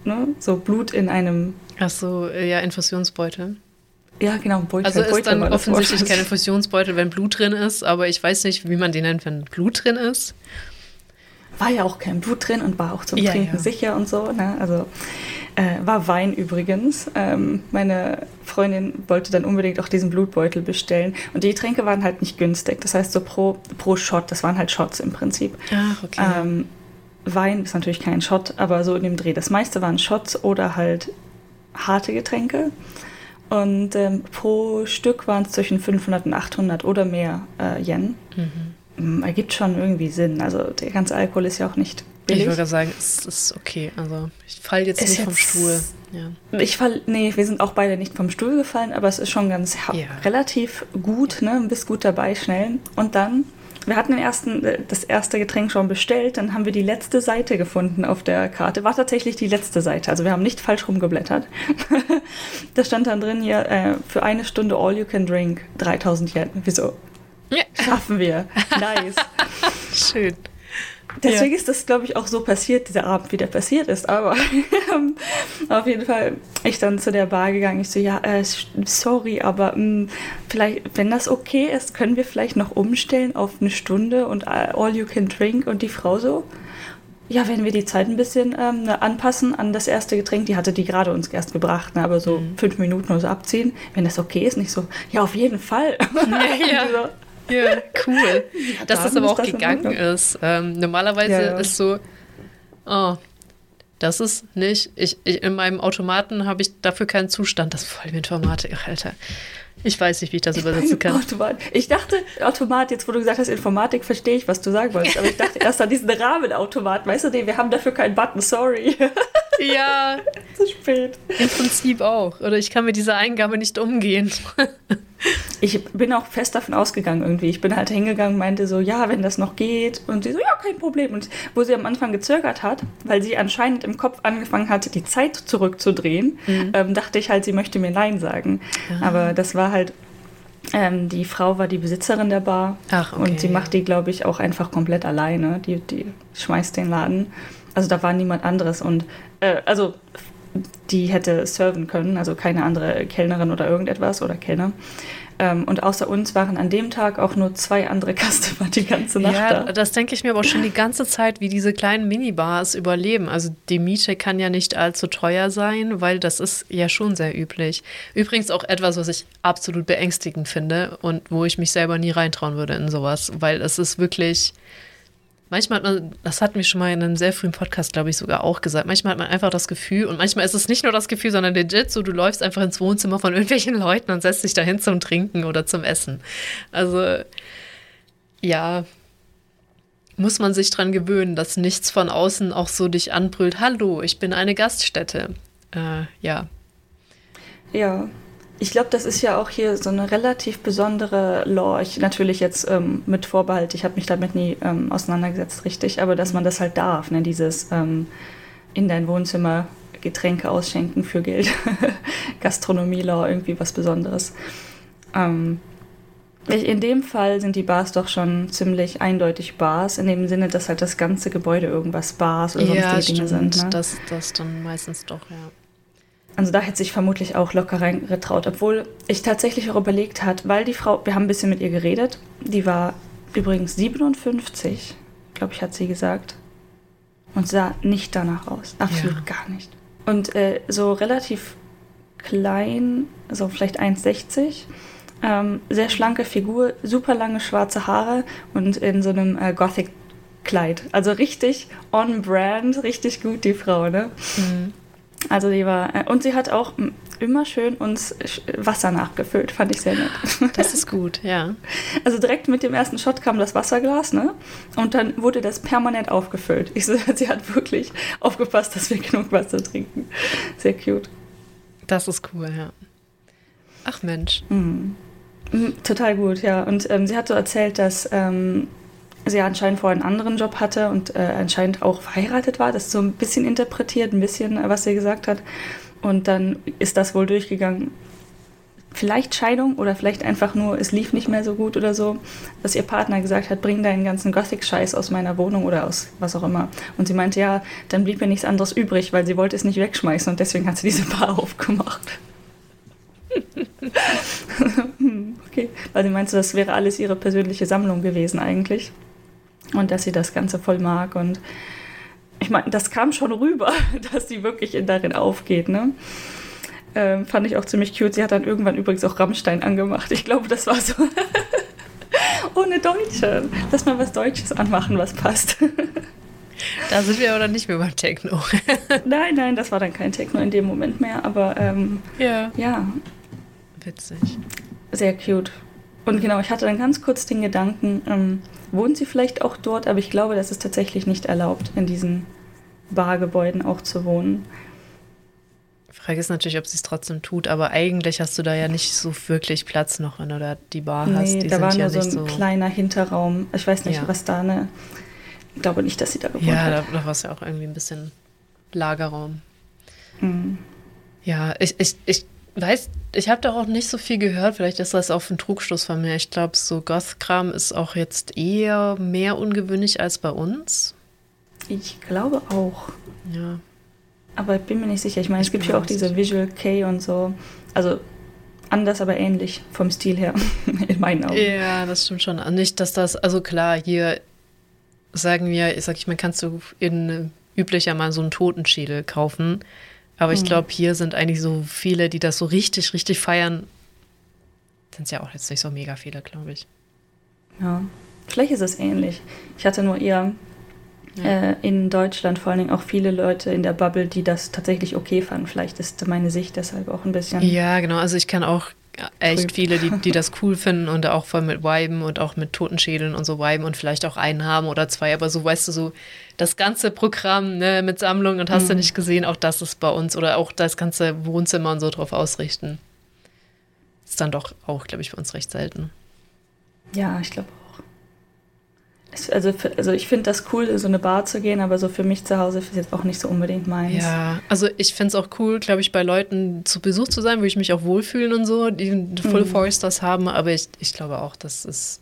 ne? so Blut in einem. Ach so, ja, Infusionsbeutel. Ja, genau, Beutel. Also ist Beutel dann offensichtlich kein Infusionsbeutel, wenn Blut drin ist, aber ich weiß nicht, wie man den nennt, wenn Blut drin ist. War ja auch kein Blut drin und war auch zum ja, Trinken ja. sicher und so. Ne? Also äh, war Wein übrigens. Ähm, meine Freundin wollte dann unbedingt auch diesen Blutbeutel bestellen. Und die Getränke waren halt nicht günstig. Das heißt, so pro, pro Shot, das waren halt Shots im Prinzip. Ach, okay. Ähm, Wein ist natürlich kein Shot, aber so in dem Dreh. Das meiste waren Shots oder halt harte Getränke. Und ähm, pro Stück waren es zwischen 500 und 800 oder mehr äh, Yen. Mhm. Mm, ergibt schon irgendwie Sinn. Also der ganze Alkohol ist ja auch nicht billig. Ich würde sagen, es ist okay. Also ich falle jetzt ist nicht jetzt, vom Stuhl. Ja. Ich fall, nee, wir sind auch beide nicht vom Stuhl gefallen, aber es ist schon ganz ja. relativ gut, ne? Bist gut dabei, schnell. Und dann wir hatten den ersten, äh, das erste Getränk schon bestellt, dann haben wir die letzte Seite gefunden auf der Karte. War tatsächlich die letzte Seite, also wir haben nicht falsch rumgeblättert. da stand dann drin hier, äh, für eine Stunde All You Can Drink, 3000 Yen. Wieso? Ja. Schaffen wir. Nice. Schön. Deswegen ja. ist das, glaube ich, auch so passiert, dieser Abend, wie der passiert ist. Aber auf jeden Fall, ich dann zu der Bar gegangen. Ich so, ja, äh, sorry, aber mh, hm, vielleicht, wenn das okay ist, können wir vielleicht noch umstellen auf eine Stunde und äh, all you can drink. Und die Frau so, ja, wenn wir die Zeit ein bisschen ähm, anpassen an das erste Getränk, die hatte die gerade uns erst gebracht, ne, aber so mhm. fünf Minuten oder so abziehen, wenn das okay ist, nicht so, ja, auf jeden Fall. Ja, ja. Ja, cool. Ja, Dass das aber auch das gegangen ist. Ähm, normalerweise ja, ja. ist so, oh, das ist nicht, ich, ich in meinem Automaten habe ich dafür keinen Zustand. Das ist voll wie Informatik, Alter. Ich weiß nicht, wie ich das ich übersetzen kann. Automat. Ich dachte, Automat, jetzt wo du gesagt hast, Informatik, verstehe ich, was du sagen wolltest. Aber ich dachte erst an diesen Rahmenautomat. Weißt du, nee, wir haben dafür keinen Button, sorry. Ja. Zu spät. Im Prinzip auch. Oder ich kann mit dieser Eingabe nicht umgehen. Ich bin auch fest davon ausgegangen irgendwie. Ich bin halt hingegangen, meinte so, ja, wenn das noch geht. Und sie so, ja, kein Problem. Und wo sie am Anfang gezögert hat, weil sie anscheinend im Kopf angefangen hat, die Zeit zurückzudrehen, mhm. ähm, dachte ich halt, sie möchte mir Nein sagen. Ah. Aber das war halt ähm, die Frau war die Besitzerin der Bar Ach, okay, und sie macht die, glaube ich, auch einfach komplett alleine. Die, die schmeißt den Laden. Also da war niemand anderes und äh, also die hätte serven können, also keine andere Kellnerin oder irgendetwas oder Kellner. Ähm, und außer uns waren an dem Tag auch nur zwei andere Customer die ganze Nacht ja, da. Das denke ich mir aber schon die ganze Zeit, wie diese kleinen Minibars überleben. Also die Miete kann ja nicht allzu teuer sein, weil das ist ja schon sehr üblich. Übrigens auch etwas, was ich absolut beängstigend finde und wo ich mich selber nie reintrauen würde in sowas, weil es ist wirklich manchmal hat man, das hatten wir schon mal in einem sehr frühen Podcast, glaube ich, sogar auch gesagt, manchmal hat man einfach das Gefühl, und manchmal ist es nicht nur das Gefühl, sondern legit, so du läufst einfach ins Wohnzimmer von irgendwelchen Leuten und setzt dich dahin zum Trinken oder zum Essen. Also, ja, muss man sich dran gewöhnen, dass nichts von außen auch so dich anbrüllt, hallo, ich bin eine Gaststätte. Äh, ja. Ja, ich glaube, das ist ja auch hier so eine relativ besondere Law. Ich natürlich jetzt ähm, mit Vorbehalt, ich habe mich damit nie ähm, auseinandergesetzt, richtig, aber dass man das halt darf, ne? dieses ähm, in dein Wohnzimmer Getränke ausschenken für Geld. Gastronomie-Law, irgendwie was Besonderes. Ähm, in dem Fall sind die Bars doch schon ziemlich eindeutig Bars, in dem Sinne, dass halt das ganze Gebäude irgendwas Bars oder sonstige ja, Dinge sind. Ne? Das, das dann meistens doch, ja. Also da hätte sich vermutlich auch locker reingetraut, obwohl ich tatsächlich auch überlegt hat, weil die Frau, wir haben ein bisschen mit ihr geredet, die war übrigens 57, glaube ich, hat sie gesagt, und sah nicht danach aus, absolut ja. gar nicht. Und äh, so relativ klein, so vielleicht 1,60, ähm, sehr schlanke Figur, super lange schwarze Haare und in so einem äh, Gothic-Kleid. Also richtig on brand, richtig gut, die Frau, ne? Mhm. Also die war, äh, und sie hat auch, immer schön uns Wasser nachgefüllt. Fand ich sehr nett. Das ist gut, ja. Also direkt mit dem ersten Shot kam das Wasserglas, ne? Und dann wurde das permanent aufgefüllt. Ich sie hat wirklich aufgepasst, dass wir genug Wasser trinken. Sehr cute. Das ist cool, ja. Ach Mensch. Mhm. Total gut, ja. Und ähm, sie hat so erzählt, dass ähm, sie anscheinend vorher einen anderen Job hatte und äh, anscheinend auch verheiratet war. Das ist so ein bisschen interpretiert, ein bisschen, äh, was sie gesagt hat. Und dann ist das wohl durchgegangen. Vielleicht Scheidung oder vielleicht einfach nur, es lief nicht mehr so gut oder so, dass ihr Partner gesagt hat, bring deinen ganzen Gothic-Scheiß aus meiner Wohnung oder aus was auch immer. Und sie meinte, ja, dann blieb mir nichts anderes übrig, weil sie wollte es nicht wegschmeißen und deswegen hat sie diese Bar aufgemacht. okay, weil sie meinte, das wäre alles ihre persönliche Sammlung gewesen eigentlich. Und dass sie das Ganze voll mag und ich meine, das kam schon rüber, dass sie wirklich in darin aufgeht, ne? Ähm, fand ich auch ziemlich cute. Sie hat dann irgendwann übrigens auch Rammstein angemacht. Ich glaube, das war so. Ohne Deutsche. Lass mal was Deutsches anmachen, was passt. Da sind wir aber nicht mehr beim Techno. nein, nein, das war dann kein Techno in dem Moment mehr, aber ähm, ja. ja. Witzig. Sehr cute. Und genau, ich hatte dann ganz kurz den Gedanken, ähm, wohnen sie vielleicht auch dort, aber ich glaube, das ist tatsächlich nicht erlaubt, in diesen Bargebäuden auch zu wohnen. Die Frage ist natürlich, ob sie es trotzdem tut, aber eigentlich hast du da ja nicht so wirklich Platz noch, wenn du da die Bar nee, hast. Nee, da war nur ja so ein so kleiner Hinterraum. Ich weiß nicht, ja. was da eine. Ich glaube nicht, dass sie da gewohnt ja, hat. Ja, da, da war es ja auch irgendwie ein bisschen Lagerraum. Mhm. Ja, ich, ich, ich weiß, ich habe da auch nicht so viel gehört. Vielleicht ist das auch ein Trugschluss von mir. Ich glaube, so Goth-Kram ist auch jetzt eher mehr ungewöhnlich als bei uns. Ich glaube auch. Ja. Aber ich bin mir nicht sicher. Ich meine, es gibt ja auch diese Visual K und so. Also anders, aber ähnlich vom Stil her, in meinen Augen. Ja, das stimmt schon. Nicht, dass das, also klar, hier sagen wir, sag ich mal, kannst du in üblicher mal so einen Totenschädel kaufen. Aber ich hm. glaube, hier sind eigentlich so viele, die das so richtig, richtig feiern. Sind es ja auch jetzt nicht so mega viele, glaube ich. Ja, vielleicht ist es ähnlich. Ich hatte nur eher ja. äh, in Deutschland vor allen Dingen auch viele Leute in der Bubble, die das tatsächlich okay fanden. Vielleicht ist meine Sicht deshalb auch ein bisschen. Ja, genau. Also ich kann auch echt trüb. viele, die, die das cool finden und auch voll mit Viben und auch mit Totenschädeln und so Viben und vielleicht auch einen haben oder zwei, aber so weißt du, so das ganze Programm ne, mit Sammlung und hast mhm. du nicht gesehen, auch das ist bei uns oder auch das ganze Wohnzimmer und so drauf ausrichten. Ist dann doch auch, glaube ich, bei uns recht selten. Ja, ich glaube also, also ich finde das cool, in so eine Bar zu gehen, aber so für mich zu Hause ist jetzt auch nicht so unbedingt meins. Ja, also ich finde es auch cool, glaube ich, bei Leuten zu Besuch zu sein, wo ich mich auch wohlfühlen und so, die Full mhm. Foresters haben, aber ich, ich glaube auch, das ist.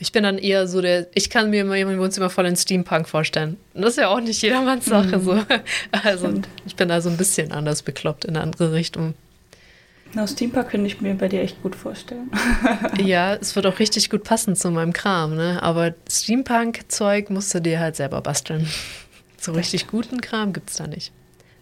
Ich bin dann eher so der, ich kann mir immer mein Wohnzimmer voll in Steampunk vorstellen. Und das ist ja auch nicht jedermanns Sache mhm. so. Also ich bin da so ein bisschen anders bekloppt in eine andere Richtung. Na, Steampunk könnte ich mir bei dir echt gut vorstellen. ja, es wird auch richtig gut passen zu meinem Kram, ne? Aber Steampunk-Zeug musst du dir halt selber basteln. So richtig guten Kram gibt es da nicht.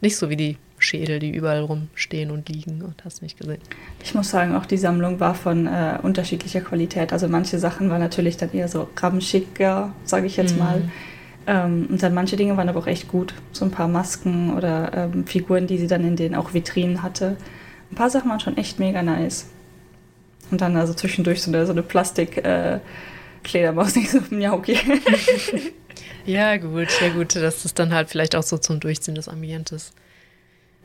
Nicht so wie die Schädel, die überall rumstehen und liegen und hast nicht gesehen. Ich muss sagen, auch die Sammlung war von äh, unterschiedlicher Qualität. Also manche Sachen waren natürlich dann eher so rammschicker, sage ich jetzt mhm. mal. Ähm, und dann manche Dinge waren aber auch echt gut. So ein paar Masken oder ähm, Figuren, die sie dann in den auch Vitrinen hatte ein paar Sachen waren schon echt mega nice. Und dann also zwischendurch so eine, so eine Plastik-Kledermaus. Äh, so, ja, okay. ja, gut, ja, gut, dass das dann halt vielleicht auch so zum Durchziehen des Ambientes.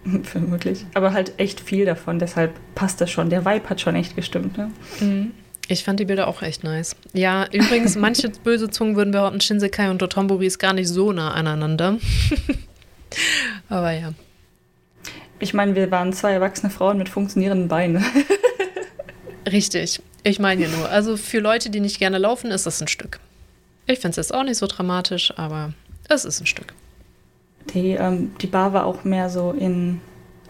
Vermutlich. Aber halt echt viel davon, deshalb passt das schon. Der Vibe hat schon echt gestimmt, ne? Mhm. Ich fand die Bilder auch echt nice. Ja, übrigens, manche böse Zungen würden behaupten, Shinsekai und Dotonbori ist gar nicht so nah aneinander. Aber ja. Ich meine, wir waren zwei erwachsene Frauen mit funktionierenden Beinen. Richtig. Ich meine ja nur, also für Leute, die nicht gerne laufen, ist das ein Stück. Ich finde es jetzt auch nicht so dramatisch, aber es ist ein Stück. Die, ähm, die Bar war auch mehr so in.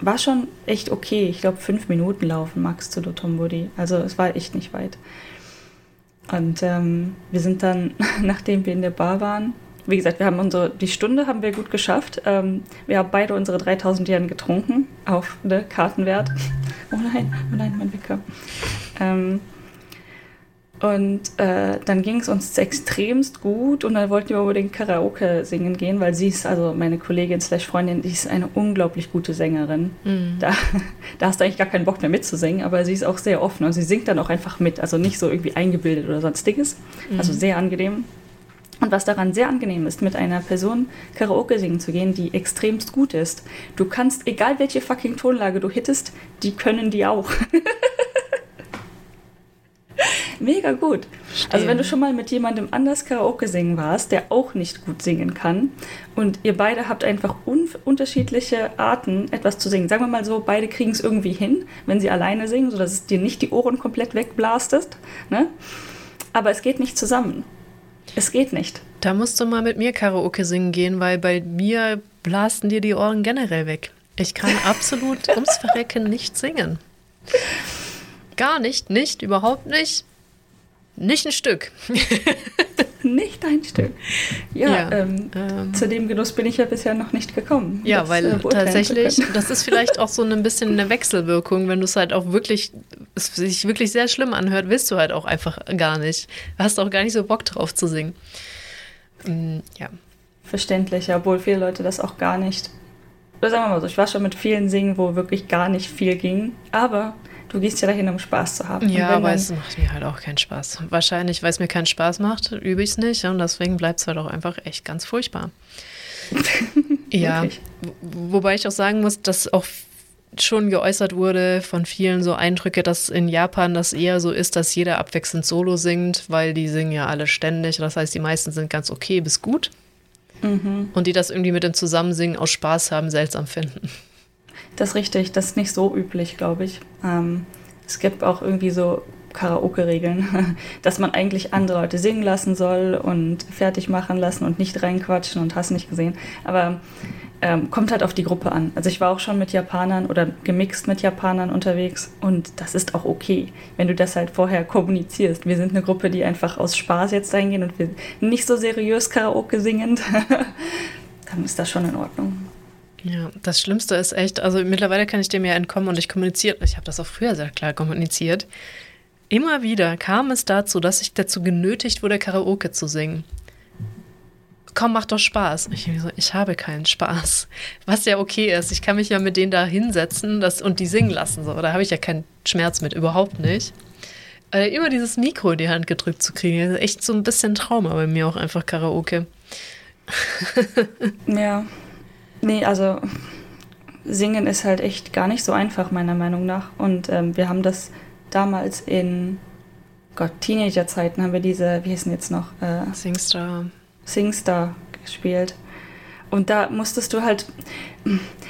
War schon echt okay. Ich glaube, fünf Minuten laufen max zu Dotombodi. Also es war echt nicht weit. Und ähm, wir sind dann, nachdem wir in der Bar waren, wie gesagt, wir haben unsere, die Stunde haben wir gut geschafft. Ähm, wir haben beide unsere 3000 Yen getrunken auf ne, Kartenwert. Oh nein, oh nein, mein Wecker. Ähm, Und äh, dann ging es uns extremst gut und dann wollten wir unbedingt Karaoke singen gehen, weil sie ist, also meine Kollegin slash Freundin, die ist eine unglaublich gute Sängerin. Mhm. Da, da hast du eigentlich gar keinen Bock mehr mitzusingen, aber sie ist auch sehr offen und sie singt dann auch einfach mit, also nicht so irgendwie eingebildet oder sonstiges. Mhm. Also sehr angenehm. Und was daran sehr angenehm ist, mit einer Person Karaoke singen zu gehen, die extremst gut ist. Du kannst, egal welche fucking Tonlage du hittest, die können die auch. Mega gut. Verstehen. Also wenn du schon mal mit jemandem anders Karaoke singen warst, der auch nicht gut singen kann und ihr beide habt einfach un unterschiedliche Arten, etwas zu singen. Sagen wir mal so, beide kriegen es irgendwie hin, wenn sie alleine singen, sodass es dir nicht die Ohren komplett wegblastest. Ne? Aber es geht nicht zusammen. Es geht nicht. Da musst du mal mit mir Karaoke singen gehen, weil bei mir blasten dir die Ohren generell weg. Ich kann absolut ums Verrecken nicht singen. Gar nicht, nicht, überhaupt nicht. Nicht ein Stück. nicht ein Stück. Ja, ja ähm, ähm, zu dem Genuss bin ich ja bisher noch nicht gekommen. Ja, weil äh, tatsächlich, das ist vielleicht auch so ein bisschen eine Wechselwirkung, wenn du es halt auch wirklich, es sich wirklich sehr schlimm anhört, willst du halt auch einfach gar nicht. Du hast auch gar nicht so Bock drauf zu singen. Mhm, ja. Verständlich, obwohl viele Leute das auch gar nicht. Oder sagen wir mal so, ich war schon mit vielen Singen, wo wirklich gar nicht viel ging, aber du gehst ja dahin, um Spaß zu haben. Ja, aber es macht mir halt auch keinen Spaß. Wahrscheinlich, weil es mir keinen Spaß macht, übe ich es nicht und deswegen bleibt es halt auch einfach echt ganz furchtbar. ja, wobei ich auch sagen muss, dass auch schon geäußert wurde von vielen so Eindrücke, dass in Japan das eher so ist, dass jeder abwechselnd Solo singt, weil die singen ja alle ständig. Das heißt, die meisten sind ganz okay bis gut. Mhm. Und die das irgendwie mit dem Zusammensingen aus Spaß haben, seltsam finden. Das ist richtig, das ist nicht so üblich, glaube ich. Ähm, es gibt auch irgendwie so Karaoke-Regeln, dass man eigentlich andere Leute singen lassen soll und fertig machen lassen und nicht reinquatschen und hast nicht gesehen. Aber ähm, kommt halt auf die Gruppe an. Also ich war auch schon mit Japanern oder gemixt mit Japanern unterwegs und das ist auch okay, wenn du das halt vorher kommunizierst. Wir sind eine Gruppe, die einfach aus Spaß jetzt eingehen und wir nicht so seriös Karaoke singen. Dann ist das schon in Ordnung. Ja, das Schlimmste ist echt, also mittlerweile kann ich dem ja entkommen und ich kommuniziere, ich habe das auch früher sehr klar kommuniziert. Immer wieder kam es dazu, dass ich dazu genötigt wurde, Karaoke zu singen. Komm, mach doch Spaß. Ich, so, ich habe keinen Spaß. Was ja okay ist. Ich kann mich ja mit denen da hinsetzen das, und die singen lassen. So. Da habe ich ja keinen Schmerz mit, überhaupt nicht. Aber immer dieses Mikro in die Hand gedrückt zu kriegen, ist echt so ein bisschen Trauma bei mir auch einfach Karaoke. ja. Nee, also singen ist halt echt gar nicht so einfach, meiner Meinung nach. Und ähm, wir haben das damals in Gott, Teenagerzeiten haben wir diese, wie hieß denn jetzt noch? Äh, Singstar. Singstar gespielt. Und da musstest du halt,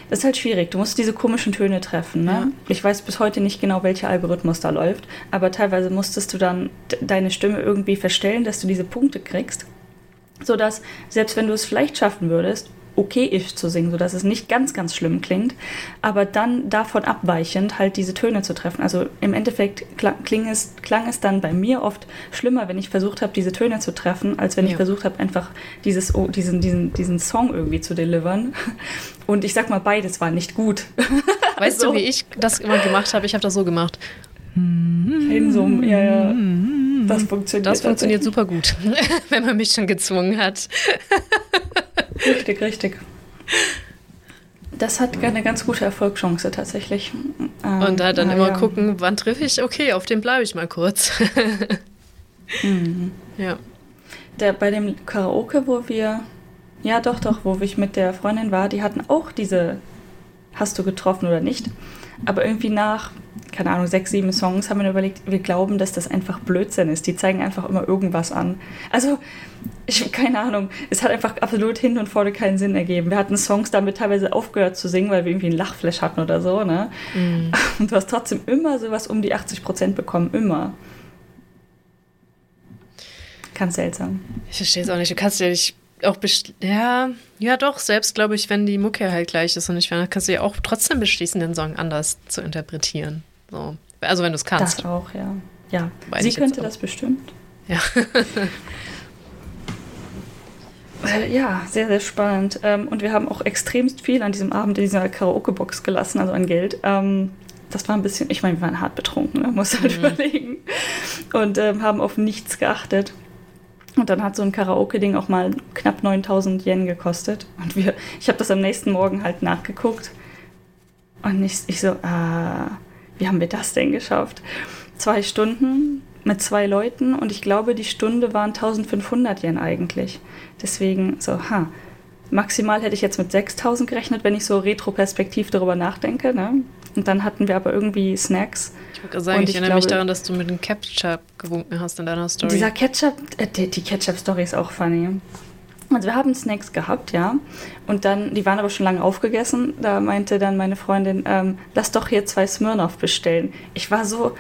das ist halt schwierig, du musst diese komischen Töne treffen. Ne? Ja. Ich weiß bis heute nicht genau, welcher Algorithmus da läuft, aber teilweise musstest du dann deine Stimme irgendwie verstellen, dass du diese Punkte kriegst, sodass selbst wenn du es vielleicht schaffen würdest, okay-ish zu singen, sodass es nicht ganz, ganz schlimm klingt, aber dann davon abweichend halt diese Töne zu treffen. Also im Endeffekt klang, es, klang es dann bei mir oft schlimmer, wenn ich versucht habe, diese Töne zu treffen, als wenn ja. ich versucht habe, einfach dieses, oh, diesen, diesen, diesen Song irgendwie zu delivern. Und ich sag mal, beides war nicht gut. Weißt also, du, wie ich das immer gemacht habe? Ich habe das so gemacht. In so einem, ja, ja. Das funktioniert. Das funktioniert super gut, wenn man mich schon gezwungen hat. Richtig, richtig. Das hat eine ganz gute Erfolgschance tatsächlich. Ähm, und da dann immer ja. gucken, wann treffe ich, okay, auf den bleibe ich mal kurz. mhm. Ja. Der, bei dem Karaoke, wo wir, ja doch, doch, wo ich mit der Freundin war, die hatten auch diese Hast du getroffen oder nicht? Aber irgendwie nach, keine Ahnung, sechs, sieben Songs haben wir überlegt, wir glauben, dass das einfach Blödsinn ist. Die zeigen einfach immer irgendwas an. Also, ich keine Ahnung, es hat einfach absolut hin und vorne keinen Sinn ergeben. Wir hatten Songs damit teilweise aufgehört zu singen, weil wir irgendwie einen Lachflash hatten oder so, ne? Mm. Und du hast trotzdem immer sowas um die 80 Prozent bekommen, immer. Ganz seltsam. Ich verstehe es auch nicht. Du kannst ja nicht auch ja, ja doch, selbst glaube ich, wenn die Mucke halt gleich ist und ich finde, kannst du ja auch trotzdem beschließen, den Song anders zu interpretieren. So. Also wenn du es kannst. Das auch, ja. Ja, Weiß sie könnte das bestimmt. Ja. Äh, ja, sehr, sehr spannend. Ähm, und wir haben auch extremst viel an diesem Abend in dieser Karaoke-Box gelassen, also an Geld. Ähm, das war ein bisschen, ich meine, wir waren hart betrunken, ne? muss halt mhm. überlegen. Und ähm, haben auf nichts geachtet. Und dann hat so ein Karaoke-Ding auch mal knapp 9000 Yen gekostet. Und wir, ich habe das am nächsten Morgen halt nachgeguckt. Und ich, ich so, ah, wie haben wir das denn geschafft? Zwei Stunden mit zwei Leuten und ich glaube, die Stunde waren 1500 Yen eigentlich. Deswegen so, ha, maximal hätte ich jetzt mit 6000 gerechnet, wenn ich so retroperspektiv darüber nachdenke. Ne? Und dann hatten wir aber irgendwie Snacks. Ich wollte sagen, ich, ich erinnere glaube, mich daran, dass du mit dem Ketchup gewunken hast in deiner Story. Dieser Ketchup, äh, die, die Ketchup-Story ist auch funny. Also wir haben Snacks gehabt, ja. Und dann, die waren aber schon lange aufgegessen. Da meinte dann meine Freundin, ähm, lass doch hier zwei Smirnoff bestellen. Ich war so,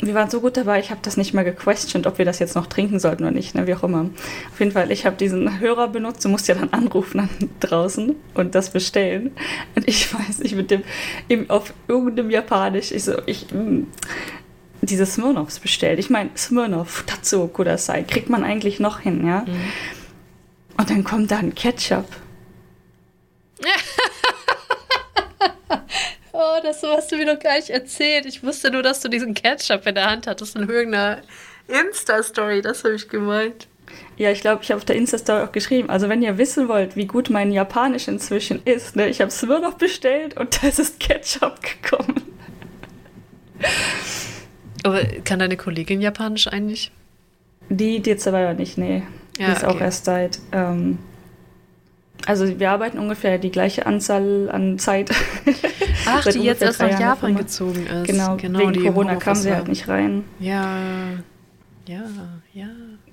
wir waren so gut dabei, ich habe das nicht mehr gequestioned, ob wir das jetzt noch trinken sollten oder nicht, ne, wie auch immer. Auf jeden Fall, ich habe diesen Hörer benutzt, du musst ja dann anrufen draußen und das bestellen. Und ich weiß nicht, mit dem, eben auf irgendeinem Japanisch, ich so, ich, mh, hm, diese Smirnoffs bestellt. Ich meine, Smirnoff, dazu Kudasai, kriegt man eigentlich noch hin, ja. Mhm. Und dann kommt da ein Ketchup. Das hast du mir noch gar nicht erzählt. Ich wusste nur, dass du diesen Ketchup in der Hand hattest in irgendeiner Insta-Story. Das habe ich gemeint. Ja, ich glaube, ich habe auf der Insta-Story auch geschrieben. Also, wenn ihr wissen wollt, wie gut mein Japanisch inzwischen ist, ne, ich habe es nur noch bestellt und da ist Ketchup gekommen. Aber kann deine Kollegin Japanisch eigentlich? Die, die jetzt aber nicht, nee. Ja, die ist okay. auch erst seit ähm, also wir arbeiten ungefähr die gleiche Anzahl an Zeit. Ach, die jetzt erst nach Japan gezogen ist. Genau, genau wegen Corona kam sie halt nicht rein. Ja, ja, ja.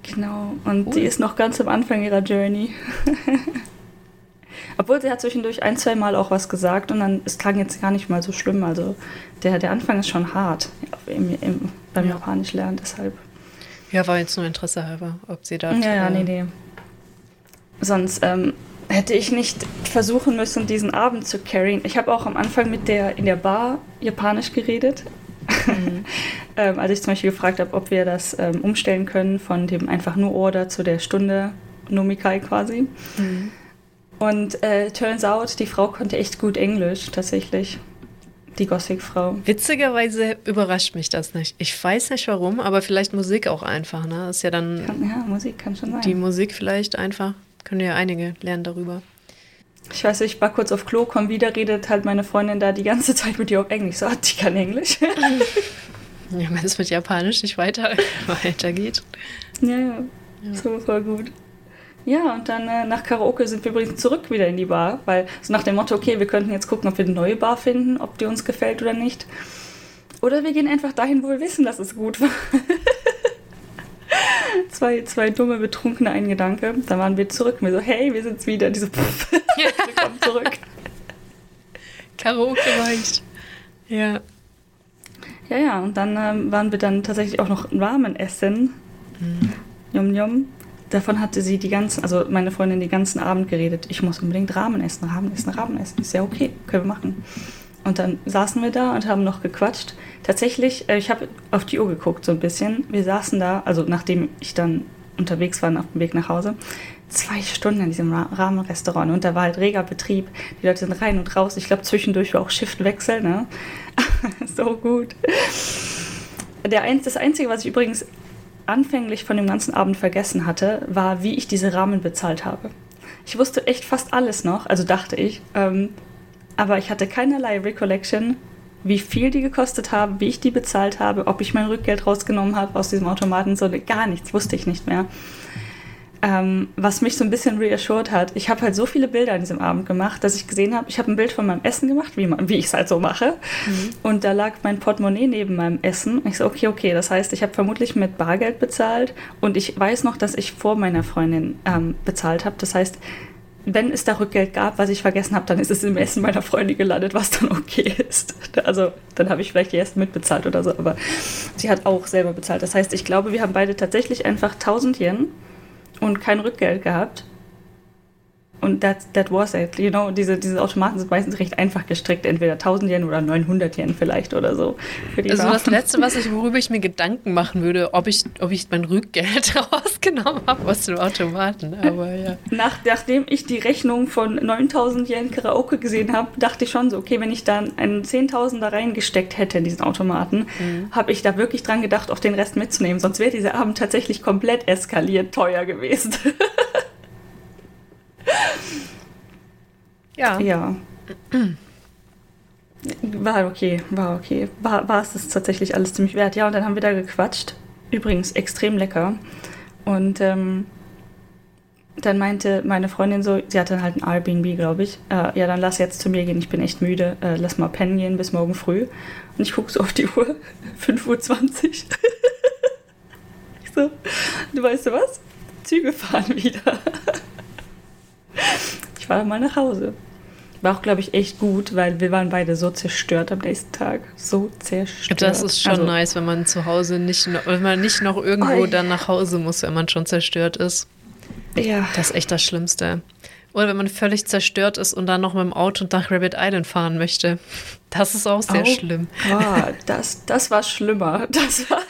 Genau, und cool. die ist noch ganz am Anfang ihrer Journey. Obwohl sie hat zwischendurch ein, zwei Mal auch was gesagt und dann, es klang jetzt gar nicht mal so schlimm. Also der, der Anfang ist schon hart im, im, beim ja. Japanisch lernen, deshalb. Ja, war jetzt nur Interesse halber, ob sie da. Ja, ja, nee, nee. Sonst, ähm, hätte ich nicht versuchen müssen, diesen Abend zu carryen. Ich habe auch am Anfang mit der in der Bar Japanisch geredet. Mhm. ähm, als ich zum Beispiel gefragt habe, ob wir das ähm, umstellen können von dem einfach nur Order zu der Stunde Nomikai quasi. Mhm. Und äh, turns out, die Frau konnte echt gut Englisch tatsächlich. Die Gothic-Frau. Witzigerweise überrascht mich das nicht. Ich weiß nicht warum, aber vielleicht Musik auch einfach, ne? ist ja dann. Kann, ja, Musik kann schon sein. Die Musik vielleicht einfach. Können ja einige lernen darüber. Ich weiß, ich war kurz auf Klo, komm wieder, redet halt meine Freundin da die ganze Zeit mit dir auf Englisch. So, die kann Englisch. ja, wenn es mit Japanisch nicht weiter, weitergeht. Ja, ja, ja. So voll gut. Ja, und dann äh, nach Karaoke sind wir übrigens zurück wieder in die Bar, weil so nach dem Motto, okay, wir könnten jetzt gucken, ob wir eine neue Bar finden, ob die uns gefällt oder nicht. Oder wir gehen einfach dahin, wo wir wissen, dass es gut war. zwei, zwei dumme Betrunkene, ein Gedanke. Dann waren wir zurück. Und wir so, hey, wir sind's wieder. Die so, pff, wir kommen zurück. Karaoke weicht. Ja. Ja, ja, und dann ähm, waren wir dann tatsächlich auch noch Ramen essen. Mhm. Yum, yum. Davon hatte sie die ganzen, also meine Freundin den ganzen Abend geredet. Ich muss unbedingt Ramen essen, Ramen essen, Ramen essen. Ist ja okay, können wir machen. Und dann saßen wir da und haben noch gequatscht. Tatsächlich, äh, ich habe auf die Uhr geguckt so ein bisschen. Wir saßen da, also nachdem ich dann unterwegs war auf dem Weg nach Hause, zwei Stunden in diesem Rahmenrestaurant und da war halt reger Betrieb. Die Leute sind rein und raus. Ich glaube, zwischendurch war auch Shiftwechsel, ne? so gut. Der das Einzige, was ich übrigens anfänglich von dem ganzen Abend vergessen hatte, war, wie ich diese Rahmen bezahlt habe. Ich wusste echt fast alles noch, also dachte ich. Ähm, aber ich hatte keinerlei Recollection, wie viel die gekostet haben, wie ich die bezahlt habe, ob ich mein Rückgeld rausgenommen habe aus diesem Automaten, so gar nichts wusste ich nicht mehr. Ähm, was mich so ein bisschen reassured hat, ich habe halt so viele Bilder an diesem Abend gemacht, dass ich gesehen habe, ich habe ein Bild von meinem Essen gemacht, wie, wie ich es halt so mache. Mhm. Und da lag mein Portemonnaie neben meinem Essen. Und ich so, okay, okay, das heißt, ich habe vermutlich mit Bargeld bezahlt und ich weiß noch, dass ich vor meiner Freundin ähm, bezahlt habe. Das heißt, wenn es da Rückgeld gab, was ich vergessen habe, dann ist es im Essen meiner Freundin gelandet, was dann okay ist. Also dann habe ich vielleicht die Essen mitbezahlt oder so, aber sie hat auch selber bezahlt. Das heißt, ich glaube, wir haben beide tatsächlich einfach 1000 Yen und kein Rückgeld gehabt. Und that, that was it. You know, diese, diese Automaten sind meistens recht einfach gestrickt, entweder 1000 Yen oder 900 Yen vielleicht oder so. also Bar. das Letzte, was ich, worüber ich mir Gedanken machen würde, ob ich, ob ich mein Rückgeld rausgenommen habe aus dem Automaten, aber ja. Nach, nachdem ich die Rechnung von 9000 Yen Karaoke gesehen habe, dachte ich schon so, okay, wenn ich dann einen 10.000er reingesteckt hätte in diesen Automaten, mhm. habe ich da wirklich dran gedacht, auch den Rest mitzunehmen, sonst wäre dieser Abend tatsächlich komplett eskaliert teuer gewesen. Ja. Ja. War okay, war okay. War, war es das tatsächlich alles ziemlich wert. Ja, und dann haben wir da gequatscht. Übrigens extrem lecker. Und ähm, dann meinte meine Freundin so, sie hatte halt ein Airbnb, glaube ich. Äh, ja, dann lass jetzt zu mir gehen, ich bin echt müde. Äh, lass mal pennen gehen bis morgen früh. Und ich gucke so auf die Uhr, 5.20 Uhr. ich so, du weißt du was? Züge fahren wieder. ich war mal nach Hause. War auch, glaube ich, echt gut, weil wir waren beide so zerstört am nächsten Tag. So zerstört. Das ist schon also, nice, wenn man zu Hause nicht noch, wenn man nicht noch irgendwo oh, dann nach Hause muss, wenn man schon zerstört ist. Ja. Das ist echt das Schlimmste. Oder wenn man völlig zerstört ist und dann noch mit dem Auto nach Rabbit Island fahren möchte. Das ist auch sehr oh schlimm. Gott, das, das war schlimmer. Das war,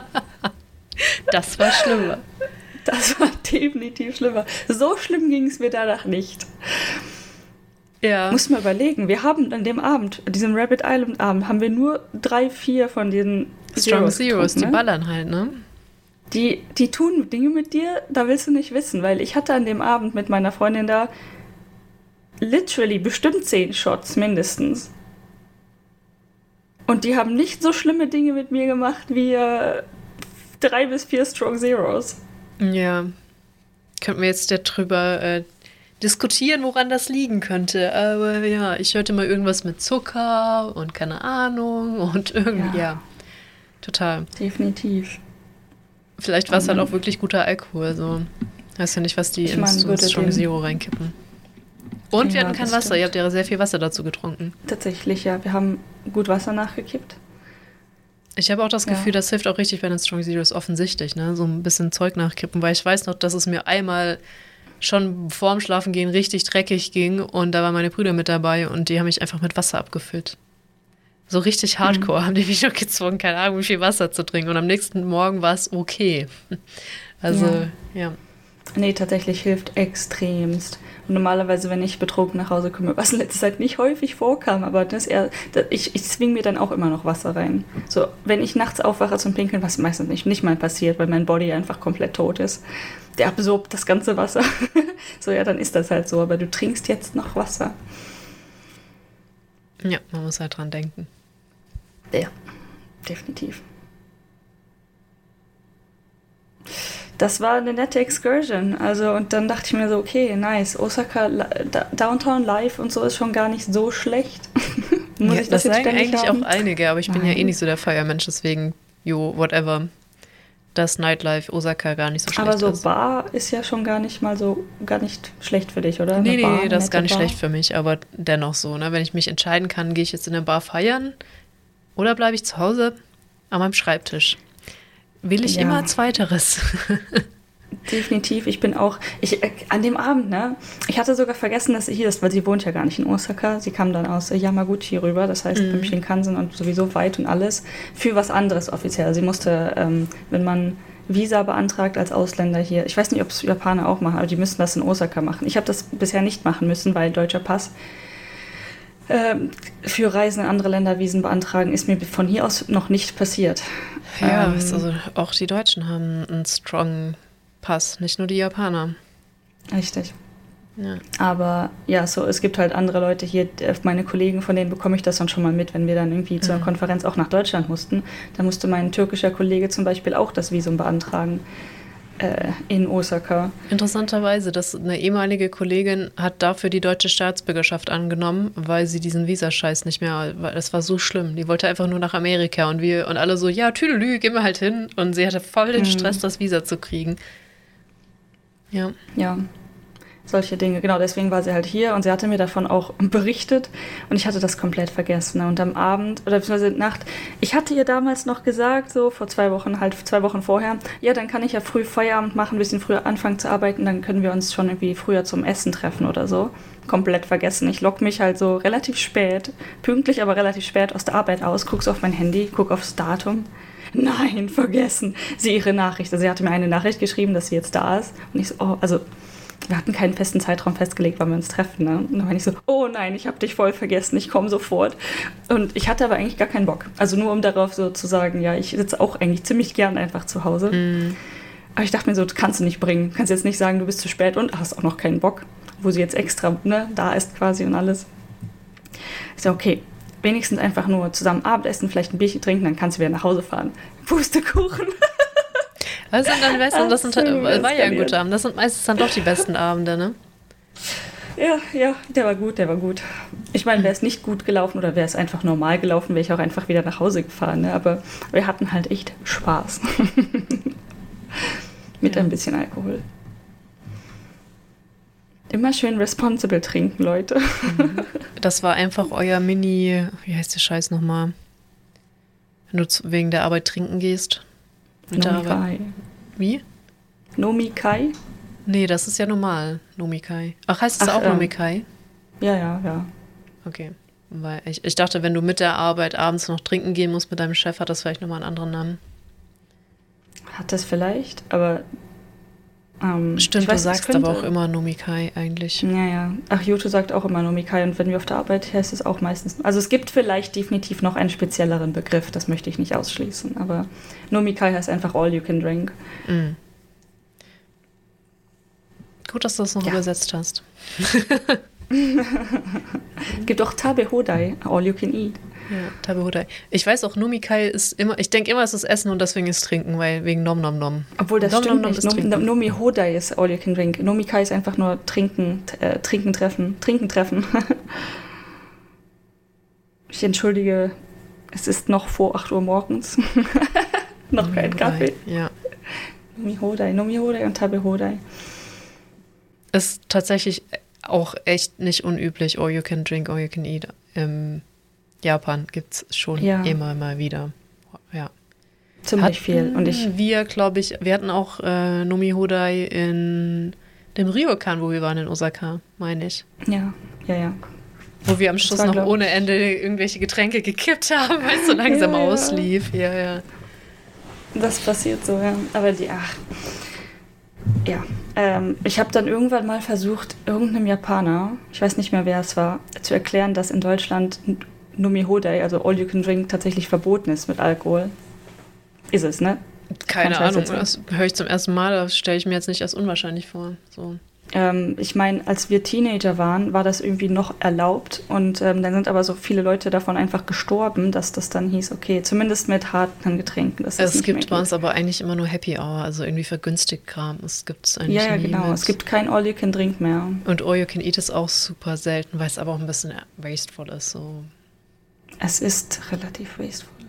das war schlimmer. Das war definitiv schlimmer. So schlimm ging es mir danach nicht. Ja. Muss man überlegen, wir haben an dem Abend, diesem Rabbit Island Abend, haben wir nur drei, vier von diesen Strong Zeros, die ne? ballern halt, ne? Die, die tun Dinge mit dir, da willst du nicht wissen, weil ich hatte an dem Abend mit meiner Freundin da literally bestimmt zehn Shots mindestens. Und die haben nicht so schlimme Dinge mit mir gemacht wie äh, drei bis vier Strong Zeros. Ja. Könnten wir jetzt darüber äh, diskutieren, woran das liegen könnte. Aber ja, ich hörte mal irgendwas mit Zucker und keine Ahnung und irgendwie, ja. ja total. Definitiv. Vielleicht war es halt auch wirklich guter Alkohol. So. Weißt ja nicht, was die ich ins, mein, ins Strong Zero reinkippen. Und ja, wir hatten kein Wasser. Stimmt. Ihr habt ja sehr viel Wasser dazu getrunken. Tatsächlich, ja. Wir haben gut Wasser nachgekippt. Ich habe auch das Gefühl, ja. das hilft auch richtig bei den Strong Zeros offensichtlich, ne? So ein bisschen Zeug nachkippen, weil ich weiß noch, dass es mir einmal schon vorm Schlafengehen richtig dreckig ging und da waren meine Brüder mit dabei und die haben mich einfach mit Wasser abgefüllt. So richtig hardcore mhm. haben die mich noch gezwungen, keine Ahnung, wie viel Wasser zu trinken. Und am nächsten Morgen war es okay. Also, ja. ja. Nee, tatsächlich hilft extremst. Und normalerweise, wenn ich betrunken nach Hause komme, was in letzter Zeit nicht häufig vorkam, aber das eher, das, ich, ich zwinge mir dann auch immer noch Wasser rein. So, wenn ich nachts aufwache zum Pinkeln, was meistens nicht, nicht mal passiert, weil mein Body einfach komplett tot ist, der absorbt das ganze Wasser. so, ja, dann ist das halt so, aber du trinkst jetzt noch Wasser. Ja, man muss halt dran denken. Ja, definitiv. Das war eine nette Excursion. Also, und dann dachte ich mir so, okay, nice. Osaka, Downtown Live und so ist schon gar nicht so schlecht. Muss ja, ich das, das sagen eigentlich haben? auch einige, aber ich bin Nein. ja eh nicht so der Feiermensch, deswegen, jo, whatever. Das Nightlife Osaka gar nicht so schlecht Aber so ist. Bar ist ja schon gar nicht mal so, gar nicht schlecht für dich, oder? Nee, nee, Bar, das ist gar nicht Bar. schlecht für mich, aber dennoch so, ne? Wenn ich mich entscheiden kann, gehe ich jetzt in eine Bar feiern oder bleibe ich zu Hause an meinem Schreibtisch? Will ich ja. immer Zweiteres. Definitiv. Ich bin auch, ich, äh, an dem Abend, ne, ich hatte sogar vergessen, dass sie hier ist, weil sie wohnt ja gar nicht in Osaka. Sie kam dann aus Yamaguchi rüber, das heißt mhm. Shinkansen und sowieso weit und alles, für was anderes offiziell. Sie musste, ähm, wenn man Visa beantragt als Ausländer hier, ich weiß nicht, ob es Japaner auch machen, aber die müssen das in Osaka machen. Ich habe das bisher nicht machen müssen, weil deutscher Pass ähm, für Reisen in andere Länder Visen beantragen, ist mir von hier aus noch nicht passiert. Ja, ähm, also auch die Deutschen haben einen strong Pass, nicht nur die Japaner. Richtig. Ja. Aber ja, so es gibt halt andere Leute hier, meine Kollegen, von denen bekomme ich das dann schon mal mit, wenn wir dann irgendwie mhm. zu einer Konferenz auch nach Deutschland mussten. Da musste mein türkischer Kollege zum Beispiel auch das Visum beantragen äh, in Osaka. Interessanterweise, dass eine ehemalige Kollegin hat dafür die deutsche Staatsbürgerschaft angenommen, weil sie diesen Visascheiß nicht mehr, weil das war so schlimm. Die wollte einfach nur nach Amerika und wir und alle so, ja, Tüdelü, gehen wir halt hin. Und sie hatte voll den mhm. Stress, das Visa zu kriegen. Ja. Ja. Solche Dinge. Genau, deswegen war sie halt hier und sie hatte mir davon auch berichtet und ich hatte das komplett vergessen. Ne? Und am Abend oder beziehungsweise Nacht, ich hatte ihr damals noch gesagt, so vor zwei Wochen, halt zwei Wochen vorher, ja, dann kann ich ja früh Feierabend machen, ein bisschen früher anfangen zu arbeiten, dann können wir uns schon irgendwie früher zum Essen treffen oder so. Komplett vergessen. Ich lock mich halt so relativ spät, pünktlich, aber relativ spät aus der Arbeit aus, guck so auf mein Handy, guck aufs Datum. Nein, vergessen. Sie ihre Nachricht. Also sie hatte mir eine Nachricht geschrieben, dass sie jetzt da ist. Und ich so, oh, also wir hatten keinen festen Zeitraum festgelegt, wann wir uns treffen. Ne? Und dann war ich so, oh nein, ich habe dich voll vergessen, ich komme sofort. Und ich hatte aber eigentlich gar keinen Bock. Also nur um darauf so zu sagen, ja, ich sitze auch eigentlich ziemlich gern einfach zu Hause. Mm. Aber ich dachte mir so, das kannst du nicht bringen. Du kannst jetzt nicht sagen, du bist zu spät und hast auch noch keinen Bock, wo sie jetzt extra ne, da ist quasi und alles. Ich so, okay, wenigstens einfach nur zusammen Abendessen, vielleicht ein Bierchen trinken, dann kannst du wieder nach Hause fahren. Pustekuchen. Was sind dann besten? Das sind, war ja ein guter Abend. Das sind meistens dann doch die besten Abende, ne? Ja, ja, der war gut, der war gut. Ich meine, wäre es nicht gut gelaufen oder wäre es einfach normal gelaufen, wäre ich auch einfach wieder nach Hause gefahren. Ne? Aber wir hatten halt echt Spaß. Mit ja. ein bisschen Alkohol. Immer schön responsible trinken, Leute. Mhm. Das war einfach euer Mini, wie heißt der Scheiß nochmal? Wenn du wegen der Arbeit trinken gehst. Nomikai. Wie? Nomikai? Nee, das ist ja normal, Nomikai. Ach, heißt es auch ähm, Nomikai? Ja, ja, ja. Okay. Weil ich, ich dachte, wenn du mit der Arbeit abends noch trinken gehen musst mit deinem Chef, hat das vielleicht nochmal einen anderen Namen. Hat das vielleicht, aber ähm, Stimmt, weiß, du sagst aber auch immer Nomikai eigentlich. Ja, ja. Ach, Juto sagt auch immer Nomikai und wenn wir auf der Arbeit heißt es auch meistens. Also es gibt vielleicht definitiv noch einen spezielleren Begriff, das möchte ich nicht ausschließen, aber Nomikai heißt einfach All You Can Drink. Mm. Gut, dass du das noch ja. übersetzt hast. gibt auch Tabe Hodai, All You Can Eat. Ja, Tabehodai. Ich weiß auch, Nomikai ist immer, ich denke immer, es ist Essen und deswegen ist Trinken, weil wegen Nom Nom Nom. Obwohl das nom, stimmt nom, nicht. Nom, Nomi Hodai ist All You Can Drink. Nomikai ist einfach nur Trinken, äh, Trinken treffen, Trinken treffen. ich entschuldige, es ist noch vor 8 Uhr morgens. noch kein Kaffee. Ja. Nomi Hodai, Nomi Hodai und Tabe Hodai. Ist tatsächlich auch echt nicht unüblich, All You Can Drink, All You Can Eat. Ähm, Japan gibt es schon ja. immer mal wieder. Ja. Ziemlich hatten viel. Und ich wir, glaube ich, wir hatten auch äh, Nomi Hodai in dem Ryokan, wo wir waren in Osaka, meine ich. Ja, ja, ja. Wo wir am Schluss noch ohne Ende irgendwelche Getränke gekippt haben, weil es so langsam ja, auslief. Ja, ja. Das passiert so, ja. Aber die, ach. Ja. Ähm, ich habe dann irgendwann mal versucht, irgendeinem Japaner, ich weiß nicht mehr, wer es war, zu erklären, dass in Deutschland Numi also All You Can Drink, tatsächlich verboten ist mit Alkohol. Ist es, ne? Keine Ahnung, das höre ich zum ersten Mal, das stelle ich mir jetzt nicht als unwahrscheinlich vor. So. Ähm, ich meine, als wir Teenager waren, war das irgendwie noch erlaubt und ähm, dann sind aber so viele Leute davon einfach gestorben, dass das dann hieß, okay, zumindest mit harten Getränken. Das es gibt bei uns aber eigentlich immer nur Happy Hour, also irgendwie vergünstigt Kram. Es gibt es eigentlich Ja, ja, genau. Mit. Es gibt kein All You Can Drink mehr. Und All You Can Eat ist auch super selten, weil es aber auch ein bisschen wasteful ist. So es ist relativ wasteful.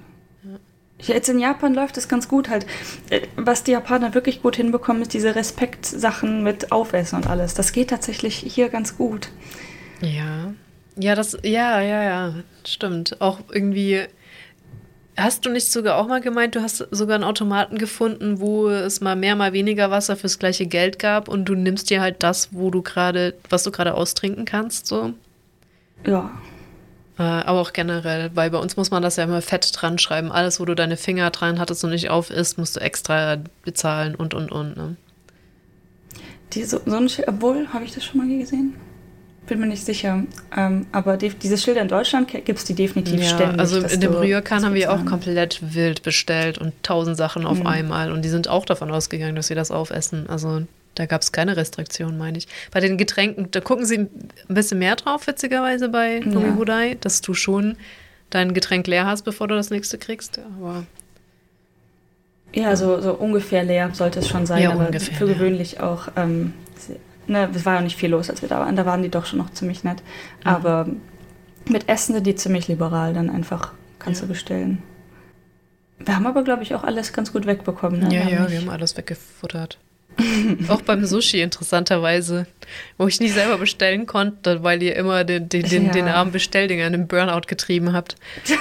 Jetzt in Japan läuft es ganz gut halt. Äh, was die Japaner wirklich gut hinbekommen, ist diese Respektsachen mit Aufessen und alles. Das geht tatsächlich hier ganz gut. Ja. Ja, das, ja, ja, ja, stimmt. Auch irgendwie. Hast du nicht sogar auch mal gemeint, du hast sogar einen Automaten gefunden, wo es mal mehr, mal weniger Wasser fürs gleiche Geld gab und du nimmst dir halt das, wo du gerade, was du gerade austrinken kannst, so? Ja, aber auch generell, weil bei uns muss man das ja immer fett dran schreiben. Alles, wo du deine Finger dran hattest und nicht auf ist, musst du extra bezahlen und und und. Ne? Die, so, so ein Schild, obwohl, habe ich das schon mal gesehen? Bin mir nicht sicher. Ähm, aber die, diese Schilder in Deutschland gibt es die definitiv ja, ständig. Also in dem Rührkan haben wir auch komplett wild bestellt und tausend Sachen auf mhm. einmal. Und die sind auch davon ausgegangen, dass wir das aufessen. Also da gab es keine Restriktionen, meine ich. Bei den Getränken, da gucken sie ein bisschen mehr drauf, witzigerweise bei Nomi ja. Hudai, dass du schon dein Getränk leer hast, bevor du das nächste kriegst. Aber ja, so, so ungefähr leer sollte es schon sein, ja, aber ungefähr, für gewöhnlich ja. auch. Ähm, ne, es war ja nicht viel los, als wir da waren. Da waren die doch schon noch ziemlich nett. Mhm. Aber mit Essen sind die ziemlich liberal, dann einfach kannst ja. du bestellen. Wir haben aber, glaube ich, auch alles ganz gut wegbekommen. Ne? Ja, wir ja, wir haben alles weggefuttert. Auch beim Sushi interessanterweise, wo ich nicht selber bestellen konnte, weil ihr immer den, den, den, ja. den armen Bestelldinger in den Burnout getrieben habt.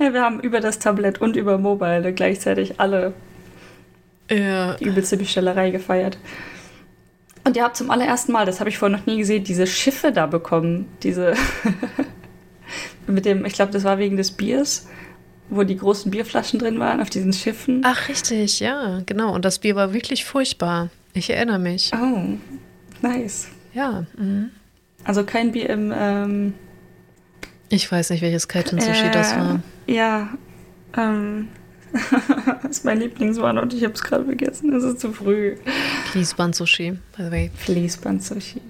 ja, wir haben über das Tablet und über Mobile gleichzeitig alle ja. die übelste Bestellerei gefeiert. Und ihr habt zum allerersten Mal, das habe ich vorher noch nie gesehen, diese Schiffe da bekommen. Diese mit dem, ich glaube, das war wegen des Biers wo die großen Bierflaschen drin waren, auf diesen Schiffen. Ach, richtig, ja, genau. Und das Bier war wirklich furchtbar. Ich erinnere mich. Oh, nice. Ja. Mhm. Also kein Bier im. Ähm, ich weiß nicht, welches Kaiten Sushi äh, das war. Ja, ähm, das ist mein Lieblingswort und ich habe es gerade vergessen. Es ist zu früh. Fließband Sushi, by the way. Fließband Sushi.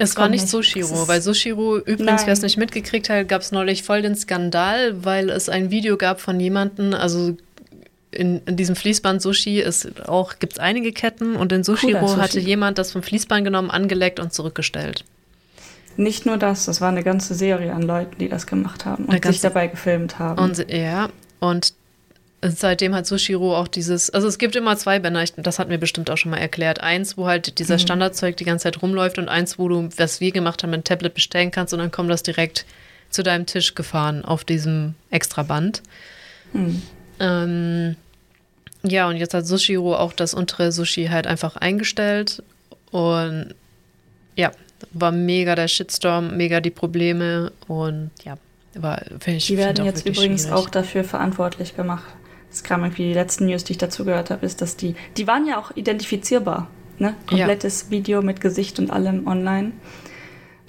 Es war nicht, nicht Sushiro, weil Sushiro, übrigens, wer es nicht mitgekriegt hat, gab es neulich voll den Skandal, weil es ein Video gab von jemandem, also in, in diesem Fließband Sushi gibt es einige Ketten und in Sushiro Sushi. hatte jemand das vom Fließband genommen, angeleckt und zurückgestellt. Nicht nur das, das war eine ganze Serie an Leuten, die das gemacht haben und sich dabei gefilmt haben. Und, ja, und Seitdem hat Sushiro auch dieses, also es gibt immer zwei Bänder, das hat mir bestimmt auch schon mal erklärt. Eins, wo halt dieser mhm. Standardzeug die ganze Zeit rumläuft und eins, wo du, was wir gemacht haben, ein Tablet bestellen kannst und dann kommt das direkt zu deinem Tisch gefahren auf diesem Extraband. Mhm. Ähm, ja, und jetzt hat Sushiro auch das untere Sushi halt einfach eingestellt und ja, war mega der Shitstorm, mega die Probleme und ja, war, ich, Die werden jetzt übrigens schwierig. auch dafür verantwortlich gemacht das kam irgendwie die letzten News, die ich dazu gehört habe, ist, dass die, die waren ja auch identifizierbar. Ne? Komplettes ja. Video mit Gesicht und allem online.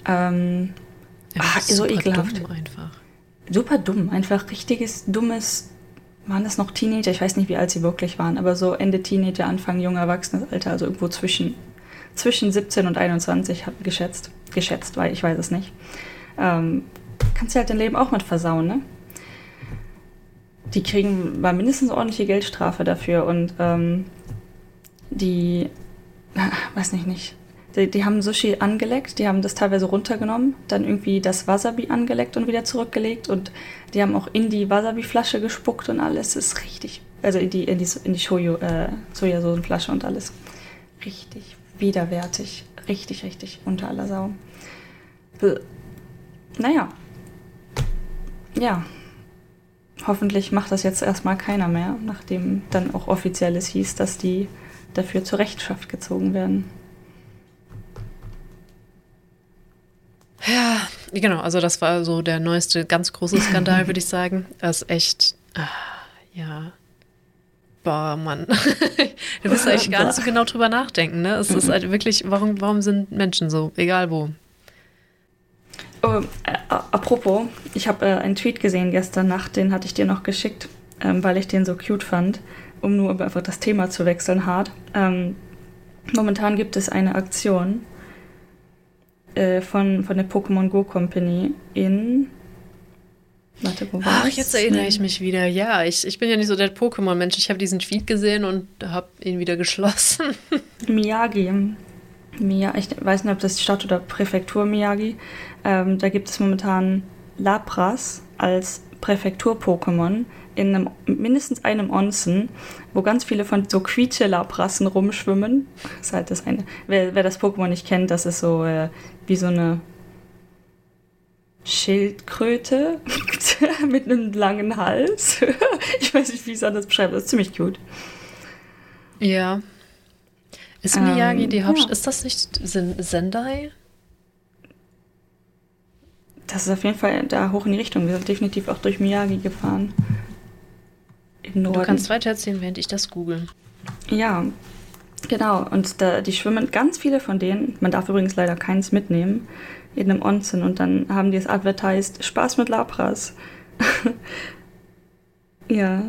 Ähm, ja, ach, so ekelhaft. Dumm einfach. Super dumm, einfach richtiges, dummes. Waren das noch Teenager? Ich weiß nicht, wie alt sie wirklich waren, aber so Ende Teenager, Anfang junger Erwachsenesalter, also irgendwo zwischen, zwischen 17 und 21 hat geschätzt. Geschätzt, weil ich weiß es nicht. Ähm, kannst du halt dein Leben auch mit versauen, ne? Die kriegen mal mindestens ordentliche Geldstrafe dafür und ähm, die, weiß nicht, nicht. Die, die, haben Sushi angeleckt, die haben das teilweise runtergenommen, dann irgendwie das Wasabi angeleckt und wieder zurückgelegt und die haben auch in die Wasabi-Flasche gespuckt und alles ist richtig, also in die, in die, in die Shoyu, äh, Sojasoßenflasche und alles. Richtig widerwärtig, richtig, richtig unter aller Sau. Naja. Ja, hoffentlich macht das jetzt erstmal keiner mehr, nachdem dann auch offiziell es hieß, dass die dafür zur Rechenschaft gezogen werden. Ja, genau, also das war so der neueste, ganz große Skandal, würde ich sagen. Das ist echt, ah, ja. Boah, Mann. du wirst eigentlich gar nicht so genau drüber nachdenken, ne? Es ist halt wirklich, warum, warum sind Menschen so, egal wo? Oh, äh, apropos, ich habe äh, einen Tweet gesehen gestern Nacht, den hatte ich dir noch geschickt, ähm, weil ich den so cute fand, um nur einfach das Thema zu wechseln, hart. Ähm, momentan gibt es eine Aktion äh, von, von der Pokémon Go Company in. Warte, wo war's? Ach, jetzt erinnere ich mich wieder. Ja, ich, ich bin ja nicht so der Pokémon-Mensch. Ich habe diesen Tweet gesehen und habe ihn wieder geschlossen. Miyagi. Mia, ich weiß nicht, ob das Stadt oder Präfektur Miyagi. Ähm, da gibt es momentan Lapras als Präfektur-Pokémon in einem, mindestens einem Onsen, wo ganz viele von so Quietsche-Laprassen rumschwimmen. Das ist halt das eine. Wer, wer das Pokémon nicht kennt, das ist so äh, wie so eine Schildkröte mit einem langen Hals. ich weiß nicht, wie ich es anders beschreibe. Das ist ziemlich cute. Ja, ist Miyagi ähm, die Hauptstadt? Ja. Ist das nicht Sendai? Das ist auf jeden Fall da hoch in die Richtung. Wir sind definitiv auch durch Miyagi gefahren. Im Norden. Du kannst weiter erzählen, während ich das google. Ja, genau. Und da, die schwimmen ganz viele von denen. Man darf übrigens leider keins mitnehmen in einem Onsen. Und dann haben die es advertised: Spaß mit Lapras. ja.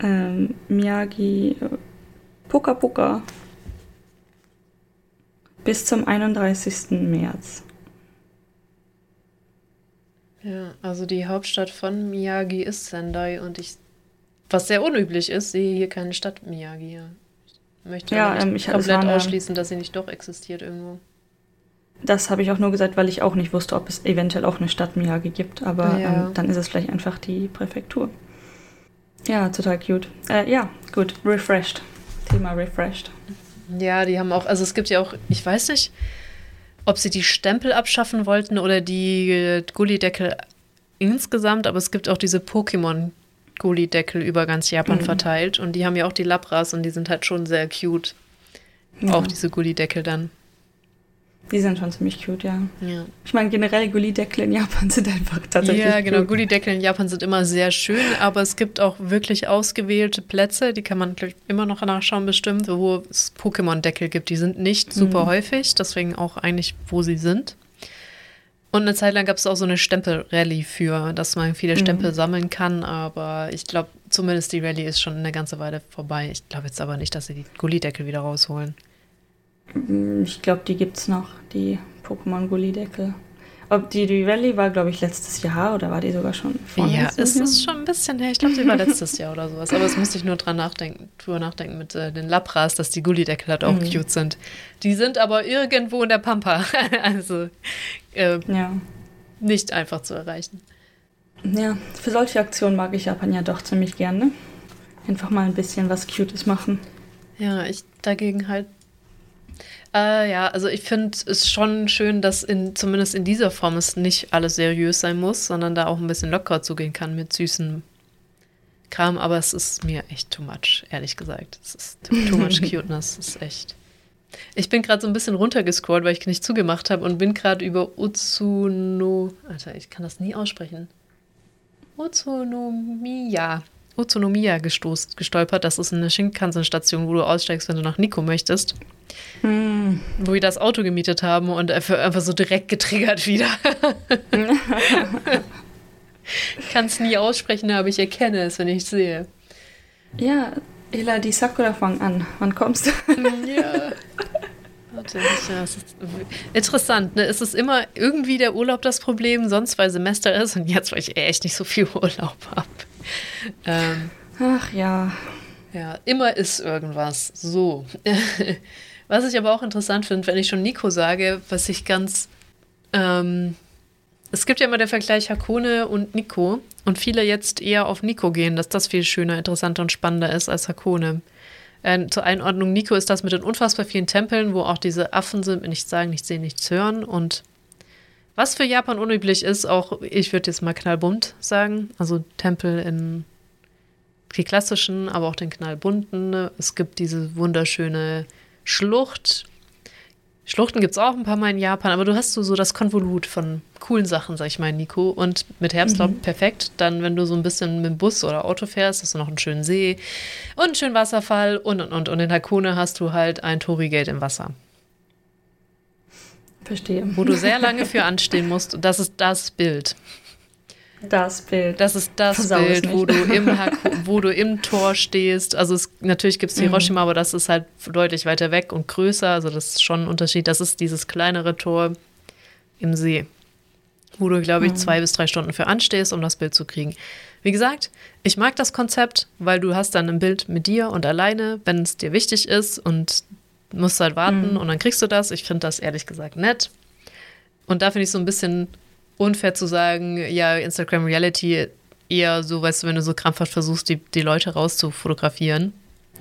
Ähm, Miyagi. Puka Puka bis zum 31. März. Ja, also die Hauptstadt von Miyagi ist Sendai und ich, was sehr unüblich ist, sehe hier keine Stadt Miyagi. Ich möchte ja, ähm, ich komplett ausschließen, dass sie nicht doch existiert irgendwo. Das habe ich auch nur gesagt, weil ich auch nicht wusste, ob es eventuell auch eine Stadt Miyagi gibt, aber ja. ähm, dann ist es vielleicht einfach die Präfektur. Ja, total cute. Äh, ja, gut. Refreshed. Thema refreshed. Ja, die haben auch, also es gibt ja auch, ich weiß nicht, ob sie die Stempel abschaffen wollten oder die Gullideckel insgesamt, aber es gibt auch diese Pokémon Gullideckel über ganz Japan mhm. verteilt und die haben ja auch die Labras und die sind halt schon sehr cute. Ja. Auch diese Gullideckel dann. Die sind schon ziemlich cute, ja. ja. Ich meine, generell Gullideckel in Japan sind einfach tatsächlich. Ja, genau. Gullideckel in Japan sind immer sehr schön, aber es gibt auch wirklich ausgewählte Plätze, die kann man immer noch nachschauen, bestimmt, wo es Pokémon-Deckel gibt. Die sind nicht super mhm. häufig, deswegen auch eigentlich, wo sie sind. Und eine Zeit lang gab es auch so eine Stempel-Rallye für, dass man viele mhm. Stempel mhm. sammeln kann, aber ich glaube, zumindest die Rallye ist schon eine ganze Weile vorbei. Ich glaube jetzt aber nicht, dass sie die Gullideckel wieder rausholen. Mm, ich glaube, die gibt es noch, die Pokémon Gullideckel. Ob die, Rallye war, glaube ich, letztes Jahr oder war die sogar schon vor Ja, es ist schon ein bisschen her. Ich glaube, die war letztes Jahr oder sowas. Aber es musste ich nur dran nachdenken, drüber nachdenken mit äh, den Lapras, dass die Gullideckel halt auch mhm. cute sind. Die sind aber irgendwo in der Pampa. also äh, ja. nicht einfach zu erreichen. Ja, für solche Aktionen mag ich Japan ja doch ziemlich gerne. Einfach mal ein bisschen was Cutes machen. Ja, ich dagegen halt äh, ja, also ich finde es schon schön, dass in, zumindest in dieser Form es nicht alles seriös sein muss, sondern da auch ein bisschen lockerer zugehen kann mit süßen Kram. Aber es ist mir echt too much, ehrlich gesagt. Es ist too, too much cuteness. Es ist echt. Ich bin gerade so ein bisschen runtergescrollt, weil ich nicht zugemacht habe und bin gerade über Utsuno. Alter, ich kann das nie aussprechen. Utsunomiya. Utsunomiya gestoßt, gestolpert. Das ist eine Shinkansen-Station, wo du aussteigst, wenn du nach Nico möchtest. Hm. Wo wir das Auto gemietet haben und einfach so direkt getriggert wieder. ich kann es nie aussprechen, aber ich erkenne es, wenn ich es sehe. Ja, Ela, die Sakura fang an. Wann kommst du? ja. Warte, ja, ist interessant, ne? Es ist immer irgendwie der Urlaub das Problem, sonst weil Semester ist und jetzt, weil ich echt nicht so viel Urlaub habe. Ähm, Ach ja. Ja, immer ist irgendwas. So. Was ich aber auch interessant finde, wenn ich schon Nico sage, was ich ganz. Ähm, es gibt ja immer der Vergleich Hakone und Nico und viele jetzt eher auf Nico gehen, dass das viel schöner, interessanter und spannender ist als Hakone. Äh, zur Einordnung, Nico ist das mit den unfassbar vielen Tempeln, wo auch diese Affen sind, nichts sagen, nichts sehen, nichts hören. Und was für Japan unüblich ist, auch ich würde jetzt mal knallbunt sagen, also Tempel in die klassischen, aber auch den knallbunten. Es gibt diese wunderschöne Schlucht. Schluchten gibt es auch ein paar Mal in Japan, aber du hast so, so das Konvolut von coolen Sachen, sag ich mal, Nico. Und mit Herbstlaub mhm. perfekt. Dann, wenn du so ein bisschen mit dem Bus oder Auto fährst, hast du noch einen schönen See und einen schönen Wasserfall und und und. Und in Hakone hast du halt ein Torigate im Wasser. Verstehe. Wo du sehr lange für anstehen musst. Und das ist das Bild. Das Bild. Das ist das Versau Bild, wo du, im wo du im Tor stehst. Also es, natürlich gibt es mhm. Hiroshima, mhm. aber das ist halt deutlich weiter weg und größer. Also das ist schon ein Unterschied. Das ist dieses kleinere Tor im See, wo du, glaube ich, mhm. zwei bis drei Stunden für anstehst, um das Bild zu kriegen. Wie gesagt, ich mag das Konzept, weil du hast dann ein Bild mit dir und alleine, wenn es dir wichtig ist und musst halt warten mhm. und dann kriegst du das. Ich finde das ehrlich gesagt nett. Und da finde ich so ein bisschen unfair zu sagen, ja, Instagram Reality eher so, weißt du, wenn du so krampfhaft versuchst, die, die Leute rauszufotografieren.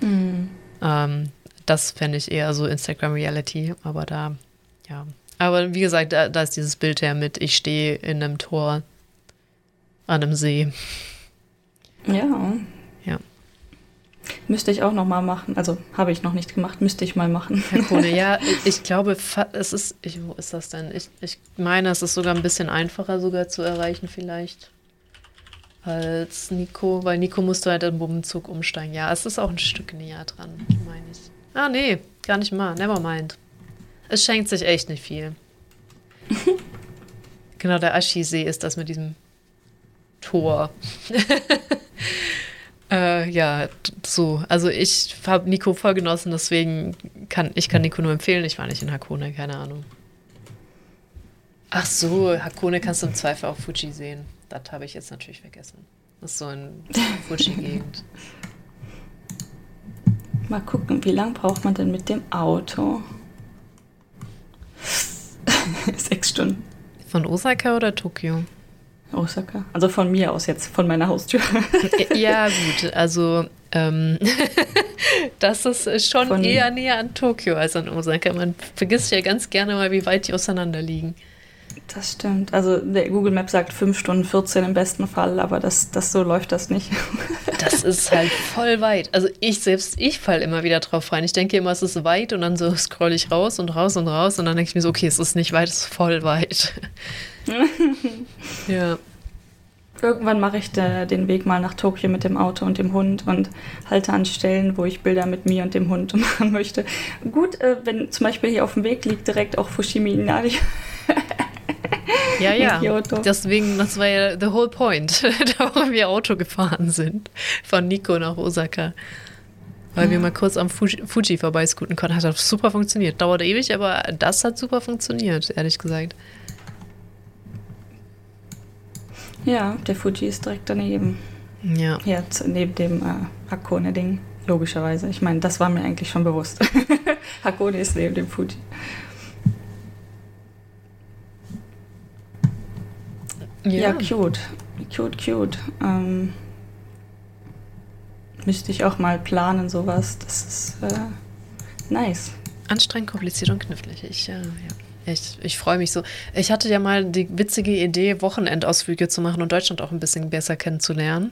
Mhm. Ähm, das fände ich eher so Instagram Reality, aber da, ja. Aber wie gesagt, da, da ist dieses Bild her mit, ich stehe in einem Tor an einem See. Ja. Müsste ich auch noch mal machen. Also habe ich noch nicht gemacht, müsste ich mal machen. Herr Krone, ja, ich glaube, es ist, ich, wo ist das denn? Ich, ich meine, es ist sogar ein bisschen einfacher sogar zu erreichen vielleicht als Nico, weil Nico musste halt im Bummenzug umsteigen. Ja, es ist auch ein Stück näher dran, meine ich. Ah, nee, gar nicht mal. Never mind. Es schenkt sich echt nicht viel. genau, der Ashi-See ist das mit diesem Tor. Äh, ja, so. Also ich habe Nico voll genossen, deswegen kann ich kann Nico nur empfehlen. Ich war nicht in Hakone, keine Ahnung. Ach so, Hakone kannst du im Zweifel auch Fuji sehen. Das habe ich jetzt natürlich vergessen. Das ist so eine Fuji-Gegend. Mal gucken, wie lange braucht man denn mit dem Auto? Sechs Stunden. Von Osaka oder Tokio? Osaka. Also von mir aus jetzt, von meiner Haustür. ja, gut. Also ähm, das ist schon von eher näher an Tokio als an Osaka. Man vergisst ja ganz gerne mal, wie weit die auseinander liegen. Das stimmt. Also der Google Map sagt 5 Stunden 14 im besten Fall, aber das, das so läuft das nicht. das ist halt voll weit. Also ich selbst, ich falle immer wieder drauf rein. Ich denke immer, es ist weit und dann so scroll ich raus und raus und raus und dann denke ich mir so, okay, es ist nicht weit, es ist voll weit. ja. Irgendwann mache ich de, den Weg mal nach Tokio mit dem Auto und dem Hund und halte an Stellen, wo ich Bilder mit mir und dem Hund machen möchte. Gut, äh, wenn zum Beispiel hier auf dem Weg liegt direkt auch Fushimi Inari. Ja, ja. Deswegen, das war ja the whole point, wo wir Auto gefahren sind. Von Nico nach Osaka. Weil ja. wir mal kurz am Fuji, Fuji vorbeiscooten konnten. Hat super funktioniert. Dauerte ewig, aber das hat super funktioniert, ehrlich gesagt. Ja, der Fuji ist direkt daneben. Ja. Ja, neben dem äh, Hakone-Ding, logischerweise. Ich meine, das war mir eigentlich schon bewusst. Hakone ist neben dem Fuji. Ja, ja cute. Cute, cute. Ähm, müsste ich auch mal planen, sowas. Das ist äh, nice. Anstrengend, kompliziert und knifflig. Ich, äh, ja. Ich, ich freue mich so. Ich hatte ja mal die witzige Idee, Wochenendausflüge zu machen und Deutschland auch ein bisschen besser kennenzulernen.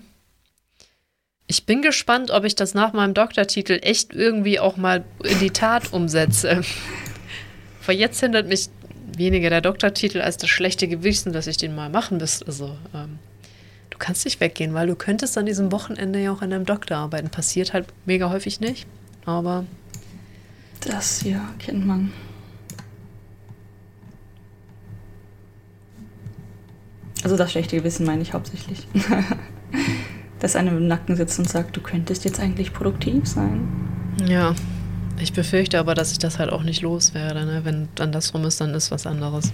Ich bin gespannt, ob ich das nach meinem Doktortitel echt irgendwie auch mal in die Tat umsetze. Weil jetzt hindert mich weniger der Doktortitel als das schlechte Gewissen, dass ich den mal machen müsste. Also, ähm, du kannst nicht weggehen, weil du könntest an diesem Wochenende ja auch an deinem Doktor arbeiten. Passiert halt mega häufig nicht, aber. Das ja, kennt man. Also das schlechte Gewissen meine ich hauptsächlich. Dass einem im Nacken sitzt und sagt, du könntest jetzt eigentlich produktiv sein. Ja, ich befürchte aber, dass ich das halt auch nicht loswerde. Ne? Wenn dann das rum ist, dann ist was anderes.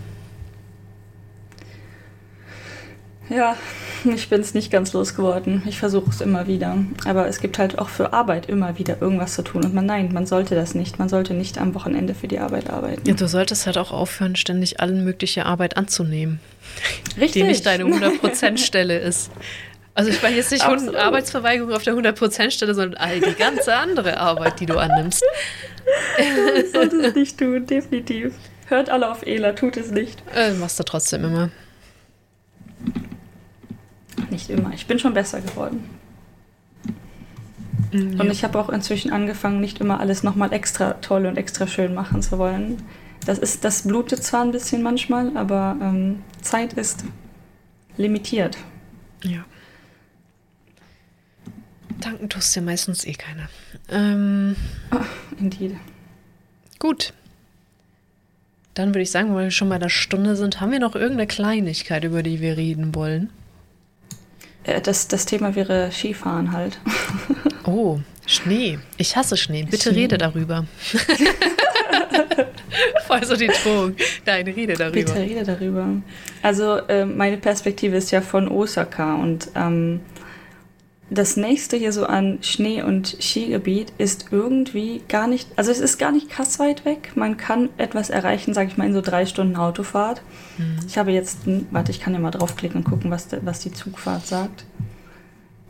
Ja, ich bin es nicht ganz losgeworden. Ich versuche es immer wieder. Aber es gibt halt auch für Arbeit immer wieder irgendwas zu tun. Und man, nein, man sollte das nicht. Man sollte nicht am Wochenende für die Arbeit arbeiten. Ja, du solltest halt auch aufhören, ständig allen mögliche Arbeit anzunehmen. Richtig. Die nicht deine 100%-Stelle ist. Also ich meine jetzt nicht Absolut. Arbeitsverweigerung auf der 100%-Stelle, sondern all die ganze andere Arbeit, die du annimmst. Das solltest es nicht tun, definitiv. Hört alle auf Ela, tut es nicht. Äh, machst du trotzdem immer. Nicht immer. Ich bin schon besser geworden. Mhm, und ich habe auch inzwischen angefangen, nicht immer alles nochmal extra toll und extra schön machen zu wollen. Das, ist, das blutet zwar ein bisschen manchmal, aber ähm, Zeit ist limitiert. Ja. Danken tust ja meistens eh keiner. Ähm, indeed. Gut. Dann würde ich sagen, weil wir schon bei der Stunde sind, haben wir noch irgendeine Kleinigkeit, über die wir reden wollen? Äh, das, das Thema wäre Skifahren halt. Oh, Schnee. Ich hasse Schnee. Bitte Schnee. rede darüber. Voll so die Drohung. Nein, rede darüber. Bitte rede darüber. Also äh, meine Perspektive ist ja von Osaka und ähm, das nächste hier so an Schnee- und Skigebiet ist irgendwie gar nicht, also es ist gar nicht krass weit weg. Man kann etwas erreichen, sage ich mal, in so drei Stunden Autofahrt. Mhm. Ich habe jetzt, warte, ich kann ja mal draufklicken und gucken, was, was die Zugfahrt sagt.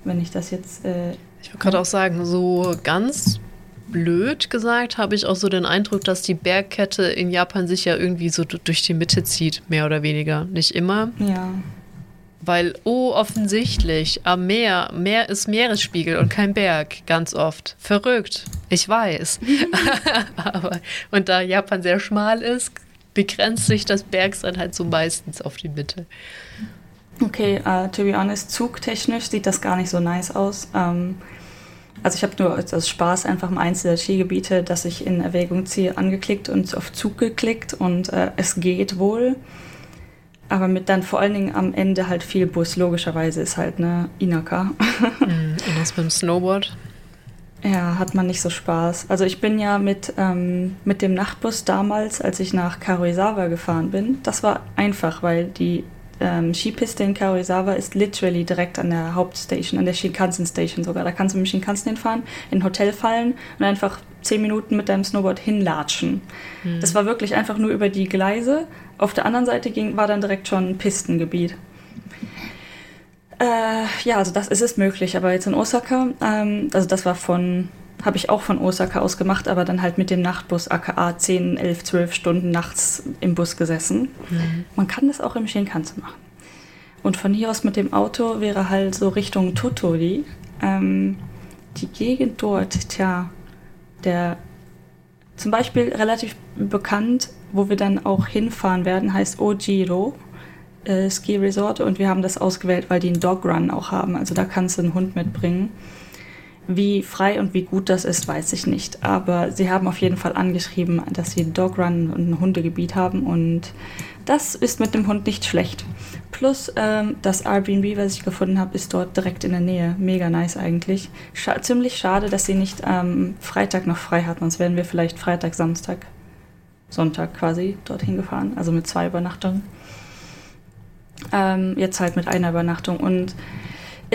Wenn ich das jetzt. Äh, ich würde gerade auch sagen, so ganz blöd gesagt, habe ich auch so den Eindruck, dass die Bergkette in Japan sich ja irgendwie so durch die Mitte zieht, mehr oder weniger. Nicht immer. Ja. Weil, oh, offensichtlich, am Meer, Meer ist Meeresspiegel und kein Berg, ganz oft. Verrückt, ich weiß. Aber, und da Japan sehr schmal ist, begrenzt sich das Bergsein halt so meistens auf die Mitte. Okay, uh, to be honest, zugtechnisch sieht das gar nicht so nice aus. Um, ähm, also ich habe nur aus Spaß einfach mal eins der Skigebiete, das ich in Erwägung ziehe, angeklickt und auf Zug geklickt und uh, es geht wohl. Aber mit dann vor allen Dingen am Ende halt viel Bus, logischerweise ist halt eine Inaka. Mhm, und das beim Snowboard? Ja, hat man nicht so Spaß. Also ich bin ja mit, ähm, mit dem Nachtbus damals, als ich nach Karuizawa gefahren bin, das war einfach, weil die ähm, Skipiste in Karuizawa ist literally direkt an der Hauptstation, an der Shinkansen Station sogar. Da kannst du mit dem Shinkansen hinfahren, in ein Hotel fallen und einfach zehn Minuten mit deinem Snowboard hinlatschen. Hm. Das war wirklich einfach nur über die Gleise. Auf der anderen Seite ging, war dann direkt schon ein Pistengebiet. Äh, ja, also das ist es möglich, aber jetzt in Osaka, ähm, also das war von, habe ich auch von Osaka aus gemacht, aber dann halt mit dem Nachtbus aka 10, 11, 12 Stunden nachts im Bus gesessen. Mhm. Man kann das auch im Shinkansen machen. Und von hier aus mit dem Auto wäre halt so Richtung Tottori. Ähm, die Gegend dort, tja, der zum Beispiel relativ bekannt, wo wir dann auch hinfahren werden, heißt Ojiro äh, Ski Resort und wir haben das ausgewählt, weil die einen Dog Run auch haben. Also da kannst du einen Hund mitbringen. Wie frei und wie gut das ist, weiß ich nicht. Aber sie haben auf jeden Fall angeschrieben, dass sie einen Dog Run und ein Hundegebiet haben und das ist mit dem Hund nicht schlecht. Plus ähm, das Airbnb, was ich gefunden habe, ist dort direkt in der Nähe. Mega nice eigentlich. Scha ziemlich schade, dass sie nicht ähm, Freitag noch frei hat, sonst wären wir vielleicht Freitag, Samstag, Sonntag quasi dorthin gefahren. Also mit zwei Übernachtungen. Ähm, jetzt halt mit einer Übernachtung. Und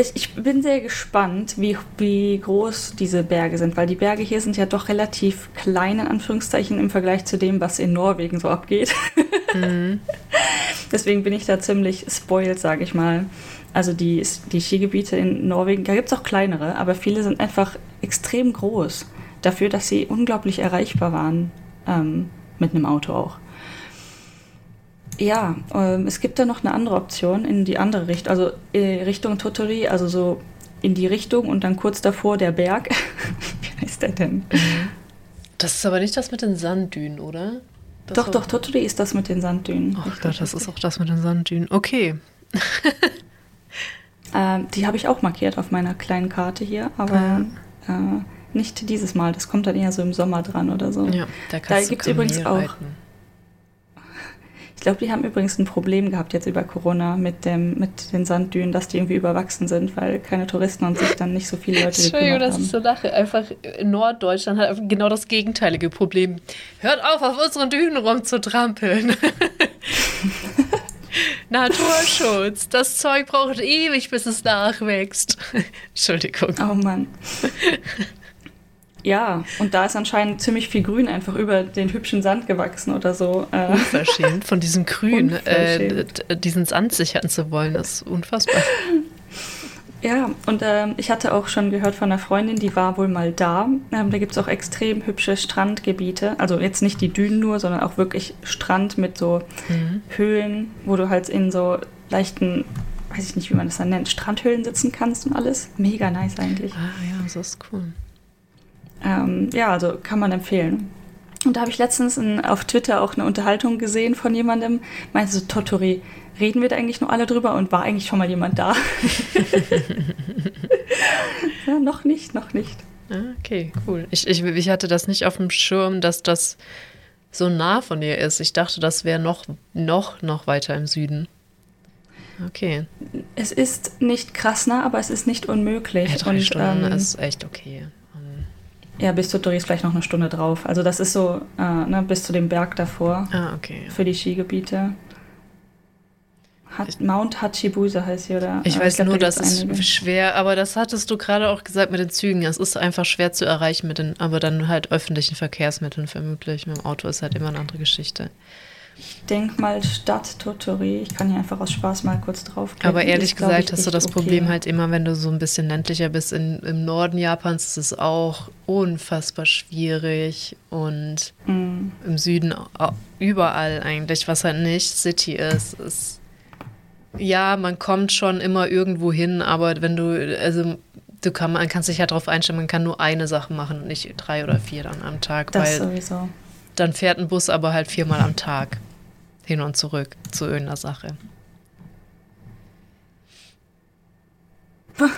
ich, ich, bin sehr gespannt, wie, wie groß diese Berge sind, weil die Berge hier sind ja doch relativ klein, in Anführungszeichen, im Vergleich zu dem, was in Norwegen so abgeht. Mhm. Deswegen bin ich da ziemlich spoiled, sage ich mal. Also die, die Skigebiete in Norwegen, da gibt es auch kleinere, aber viele sind einfach extrem groß. Dafür, dass sie unglaublich erreichbar waren, ähm, mit einem Auto auch. Ja, ähm, es gibt da noch eine andere Option in die andere Richtung, also äh, Richtung Totori, also so in die Richtung und dann kurz davor der Berg. Wie heißt der denn? Das ist aber nicht das mit den Sanddünen, oder? Das doch, doch, Totori ist das mit den Sanddünen. Ach Gott, das ist auch das mit den Sanddünen. Okay. ähm, die habe ich auch markiert auf meiner kleinen Karte hier, aber ja. äh, nicht dieses Mal. Das kommt dann eher so im Sommer dran oder so. Ja, da, da gibt es übrigens auch. Reiten. Ich glaube, die haben übrigens ein Problem gehabt jetzt über Corona mit, dem, mit den Sanddünen, dass die irgendwie überwachsen sind, weil keine Touristen und sich dann nicht so viele Leute Entschuldigung, das ist so lache. Einfach in Norddeutschland hat genau das gegenteilige Problem. Hört auf, auf unseren Dünen rumzutrampeln. Naturschutz. Das Zeug braucht ewig, bis es nachwächst. Entschuldigung. Oh Mann. Ja, und da ist anscheinend ziemlich viel Grün einfach über den hübschen Sand gewachsen oder so. Äh. Unverschämt, von diesem Grün, äh, diesen Sand sichern zu wollen, das ist unfassbar. Ja, und äh, ich hatte auch schon gehört von einer Freundin, die war wohl mal da. Ähm, da gibt es auch extrem hübsche Strandgebiete. Also jetzt nicht die Dünen nur, sondern auch wirklich Strand mit so mhm. Höhlen, wo du halt in so leichten, weiß ich nicht, wie man das dann nennt, Strandhöhlen sitzen kannst und alles. Mega nice eigentlich. Ah ja, das ist cool. Ähm, ja, also kann man empfehlen. Und da habe ich letztens in, auf Twitter auch eine Unterhaltung gesehen von jemandem, meinte so, Totori, reden wir da eigentlich nur alle drüber und war eigentlich schon mal jemand da? ja, noch nicht, noch nicht. Ah, okay, cool. Ich, ich, ich hatte das nicht auf dem Schirm, dass das so nah von dir ist. Ich dachte, das wäre noch, noch, noch weiter im Süden. Okay. Es ist nicht krass nah, aber es ist nicht unmöglich. Ja, drei und, Stunden ähm, ist echt okay. Ja, bis zu Doris vielleicht noch eine Stunde drauf. Also das ist so äh, ne, bis zu dem Berg davor. Ah, okay. Für die Skigebiete. Hat, Mount Hachibusa heißt sie, oder? Ich weiß ich glaub, nur, da das ist einige. schwer, aber das hattest du gerade auch gesagt mit den Zügen. Es ist einfach schwer zu erreichen mit den, aber dann halt öffentlichen Verkehrsmitteln vermutlich. Mit dem Auto ist halt immer eine andere Geschichte. Ich denke mal Stadt Totori. Ich kann hier einfach aus Spaß mal kurz drauf Aber ehrlich ist, gesagt hast du das okay. Problem halt immer, wenn du so ein bisschen ländlicher bist. In, Im Norden Japans ist es auch unfassbar schwierig und mm. im Süden überall eigentlich, was halt nicht City ist, ist ja, man kommt schon immer irgendwo hin, aber wenn du, also du kann, man kann sich ja darauf einstellen, man kann nur eine Sache machen und nicht drei oder vier dann am Tag. Das weil sowieso. Dann fährt ein Bus aber halt viermal am Tag hin und zurück zu irgendeiner Sache.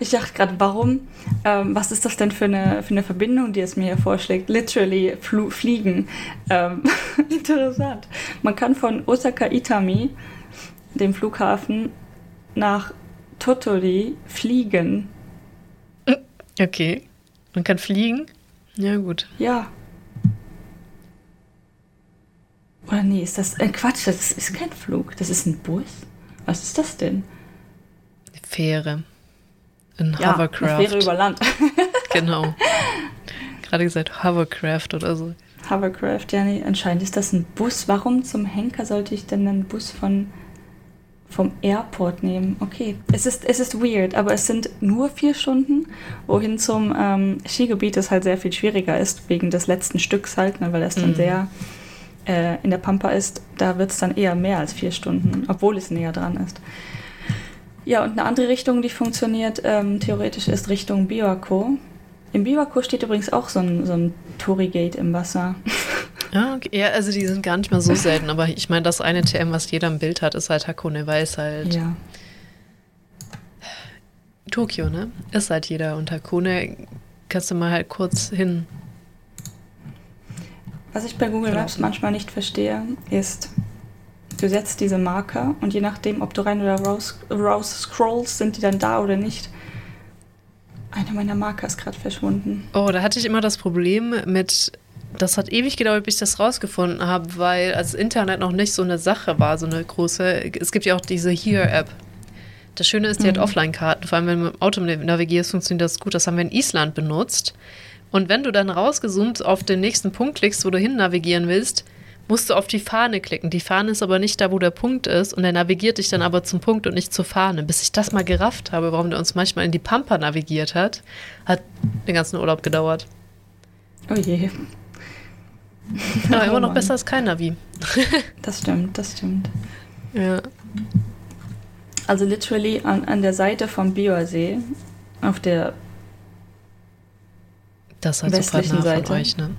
Ich dachte gerade, warum? Ähm, was ist das denn für eine, für eine Verbindung, die es mir hier vorschlägt? Literally fliegen. Ähm, interessant. Man kann von Osaka Itami, dem Flughafen, nach Totori fliegen. Okay. Man kann fliegen? Ja, gut. Ja, Oder nee, ist das. Äh, Quatsch, das ist kein Flug. Das ist ein Bus. Was ist das denn? Fähre. Ein ja, Hovercraft. Eine Fähre über Land. genau. Gerade gesagt Hovercraft oder so. Hovercraft, ja, nee, anscheinend ist das ein Bus. Warum zum Henker sollte ich denn einen Bus von, vom Airport nehmen. Okay, es ist, es ist weird, aber es sind nur vier Stunden, wohin zum ähm, Skigebiet es halt sehr viel schwieriger ist, wegen des letzten Stücks halt, ne, weil es dann mhm. sehr äh, in der Pampa ist. Da wird es dann eher mehr als vier Stunden, obwohl es näher dran ist. Ja, und eine andere Richtung, die funktioniert, ähm, theoretisch ist Richtung Biwako. Im Biwako steht übrigens auch so ein, so ein Tourigate im Wasser. Ja, okay. ja, also die sind gar nicht mal so selten, aber ich meine, das eine TM, was jeder im Bild hat, ist halt Hakone, weil es halt. Ja. Tokio, ne? Ist halt jeder. Und Hakone kannst du mal halt kurz hin. Was ich bei Google Maps manchmal nicht verstehe, ist, du setzt diese Marker und je nachdem, ob du rein oder raus, raus scrollst, sind die dann da oder nicht. Einer meiner Marker ist gerade verschwunden. Oh, da hatte ich immer das Problem mit das hat ewig gedauert, bis ich das rausgefunden habe, weil als Internet noch nicht so eine Sache war, so eine große. Es gibt ja auch diese Here-App. Das Schöne ist, die mhm. hat Offline-Karten. Vor allem, wenn du mit dem Auto navigierst, funktioniert das gut. Das haben wir in Island benutzt. Und wenn du dann rausgezoomt auf den nächsten Punkt klickst, wo du hin navigieren willst, musst du auf die Fahne klicken. Die Fahne ist aber nicht da, wo der Punkt ist. Und er navigiert dich dann aber zum Punkt und nicht zur Fahne. Bis ich das mal gerafft habe, warum der uns manchmal in die Pampa navigiert hat, hat den ganzen Urlaub gedauert. Oh je. Aber immer noch besser als kein Navi. das stimmt, das stimmt. Ja. Also literally an, an der Seite vom Biorsee, auf der das halt westlichen so Seite. Euch, ne?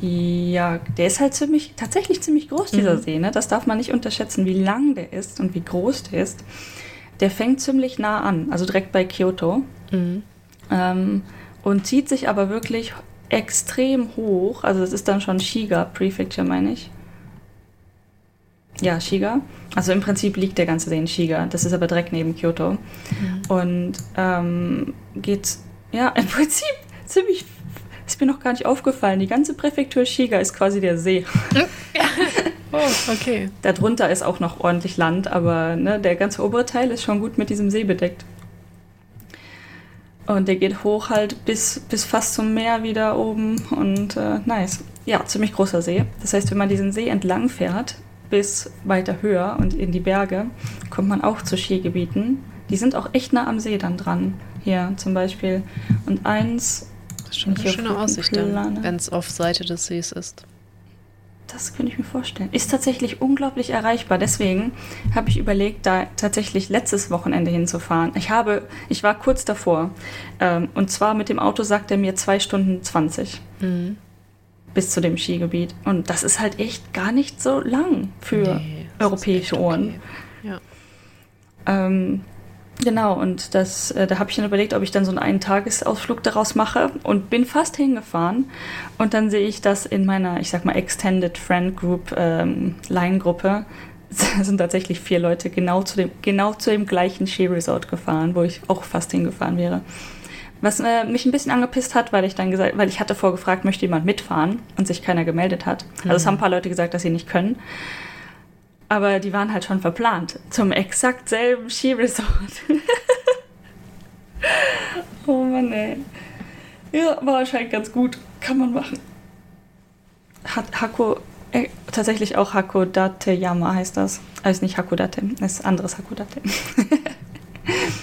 Ja, der ist halt ziemlich, tatsächlich ziemlich groß, dieser mhm. See. Ne? Das darf man nicht unterschätzen, wie lang der ist und wie groß der ist. Der fängt ziemlich nah an, also direkt bei Kyoto. Mhm. Ähm, und zieht sich aber wirklich extrem hoch. Also das ist dann schon Shiga Prefecture, meine ich. Ja, Shiga. Also im Prinzip liegt der ganze See in Shiga. Das ist aber direkt neben Kyoto. Mhm. Und ähm, geht, ja, im Prinzip ziemlich, ist mir noch gar nicht aufgefallen. Die ganze Präfektur Shiga ist quasi der See. oh, okay. Darunter ist auch noch ordentlich Land, aber ne, der ganze obere Teil ist schon gut mit diesem See bedeckt. Und der geht hoch halt bis, bis fast zum Meer wieder oben und äh, nice. Ja, ziemlich großer See. Das heißt, wenn man diesen See entlang fährt, bis weiter höher und in die Berge, kommt man auch zu Skigebieten. Die sind auch echt nah am See dann dran. Hier zum Beispiel. Und eins. Das ist schon eine schöne Aussicht, wenn es auf Seite des Sees ist. Das könnte ich mir vorstellen. Ist tatsächlich unglaublich erreichbar. Deswegen habe ich überlegt, da tatsächlich letztes Wochenende hinzufahren. Ich habe, ich war kurz davor. Ähm, und zwar mit dem Auto sagt er mir zwei Stunden 20 mhm. bis zu dem Skigebiet. Und das ist halt echt gar nicht so lang für nee, europäische Ohren. Okay. Ja. Ähm, Genau, und das, äh, da habe ich dann überlegt, ob ich dann so einen Eintagesausflug daraus mache und bin fast hingefahren. Und dann sehe ich das in meiner, ich sag mal, Extended Friend Group ähm, Line-Gruppe. sind tatsächlich vier Leute genau zu, dem, genau zu dem gleichen Ski-Resort gefahren, wo ich auch fast hingefahren wäre. Was äh, mich ein bisschen angepisst hat, weil ich dann gesagt, weil ich hatte vorgefragt, möchte jemand mitfahren und sich keiner gemeldet hat. Also mhm. es haben ein paar Leute gesagt, dass sie nicht können. Aber die waren halt schon verplant zum exakt selben Skiresort. oh Mann, ey. Ja, war wahrscheinlich ganz gut. Kann man machen. Hat Hako, äh, tatsächlich auch Hakodate Yama heißt das. Also nicht Hakodate, ist anderes Hakodate.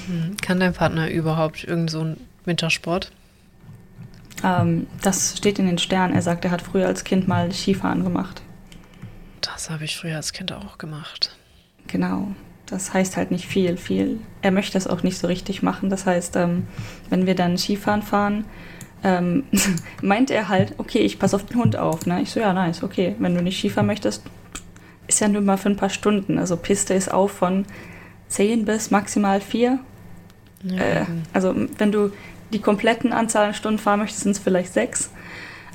Hm, kann dein Partner überhaupt irgend so einen Wintersport? Ähm, das steht in den Sternen. Er sagt, er hat früher als Kind mal Skifahren gemacht. Das habe ich früher als Kind auch gemacht. Genau. Das heißt halt nicht viel, viel. Er möchte es auch nicht so richtig machen. Das heißt, ähm, wenn wir dann Skifahren fahren, ähm, meint er halt, okay, ich passe auf den Hund auf. Ne? Ich so, ja, nice, okay. Wenn du nicht Skifahren möchtest, ist ja nur mal für ein paar Stunden. Also Piste ist auf von 10 bis maximal 4. Ja. Äh, also wenn du die kompletten Anzahl an Stunden fahren möchtest, sind es vielleicht 6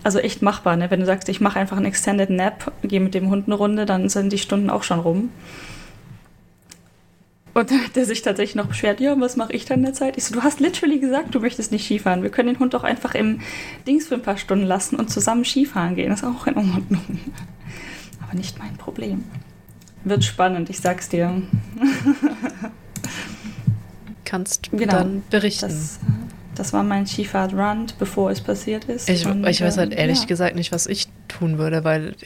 also echt machbar. Ne? Wenn du sagst, ich mache einfach einen Extended Nap, gehe mit dem Hund eine Runde, dann sind die Stunden auch schon rum. Und dann hat er sich tatsächlich noch beschwert, ja, was mache ich dann in der Zeit? Ich so, du hast literally gesagt, du möchtest nicht Skifahren. Wir können den Hund doch einfach im Dings für ein paar Stunden lassen und zusammen Skifahren gehen. Das ist auch in Ordnung. Aber nicht mein Problem. Wird spannend, ich sag's dir. Kannst genau, dann berichten. Das, das war mein Skifahrt-Run, bevor es passiert ist. Ich, und, ich weiß halt ähm, ehrlich ja. gesagt nicht, was ich tun würde, weil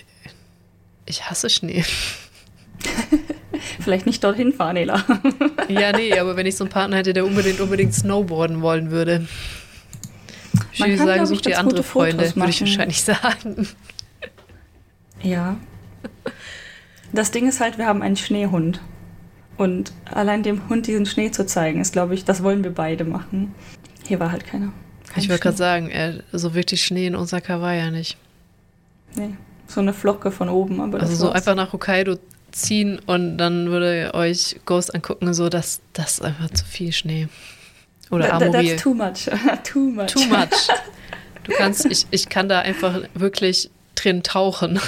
ich hasse Schnee. Vielleicht nicht dorthin fahren, Ela. ja, nee, aber wenn ich so einen Partner hätte, der unbedingt, unbedingt snowboarden wollen würde. Ich würde sagen, such dir andere Freunde, würde ich wahrscheinlich sagen. Ja. Das Ding ist halt, wir haben einen Schneehund. Und allein dem Hund diesen Schnee zu zeigen, ist, glaube ich, das wollen wir beide machen. Hier war halt keiner. Kein ich wollte gerade sagen, äh, so wirklich Schnee in Osaka war ja nicht. Nee, so eine Flocke von oben. Aber also so einfach nach Hokkaido ziehen und dann würde euch Ghost angucken, so dass das ist einfach zu viel Schnee. Oder Amobil. That's too much. too much. Too much. Du kannst, ich, ich kann da einfach wirklich drin tauchen.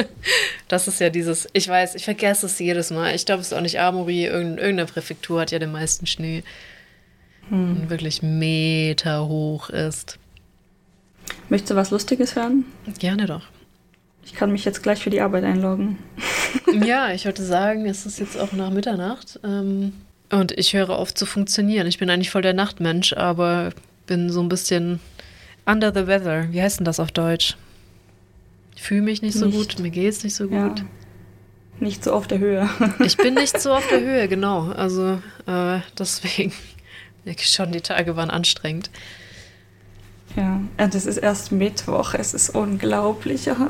das ist ja dieses, ich weiß, ich vergesse es jedes Mal. Ich glaube, es ist auch nicht Amori, irgendeine Präfektur hat ja den meisten Schnee. Hm. Wirklich Meter hoch ist. Möchtest du was Lustiges hören? Gerne doch. Ich kann mich jetzt gleich für die Arbeit einloggen. ja, ich würde sagen, es ist jetzt auch nach Mitternacht. Ähm, und ich höre auf zu funktionieren. Ich bin eigentlich voll der Nachtmensch, aber bin so ein bisschen under the weather. Wie heißt denn das auf Deutsch? Ich fühle mich nicht so nicht. gut, mir geht es nicht so gut. Ja. Nicht so auf der Höhe. ich bin nicht so auf der Höhe, genau. Also äh, deswegen schon die Tage waren anstrengend. Ja, und es ist erst Mittwoch, es ist unglaublich.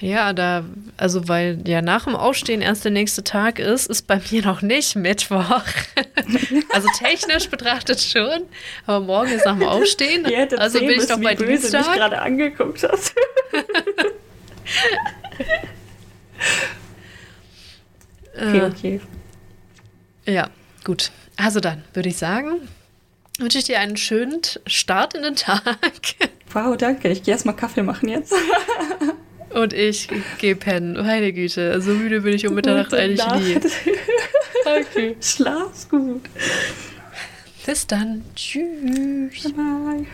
Ja, da, also weil ja nach dem Aufstehen erst der nächste Tag ist, ist bei mir noch nicht Mittwoch. also technisch betrachtet schon, aber morgen ist nach dem Aufstehen. also bin ich noch bei böse Dienstag. Mich gerade angeguckt hast. okay, okay. Ja, gut. Also dann würde ich sagen, wünsche ich dir einen schönen Start in den Tag. Wow, danke. Ich gehe erstmal Kaffee machen jetzt. Und ich gehe pennen. Meine Güte, so müde bin ich um Mitternacht eigentlich Nacht. nie. okay. Schlaf's gut. Bis dann. Tschüss. Bye.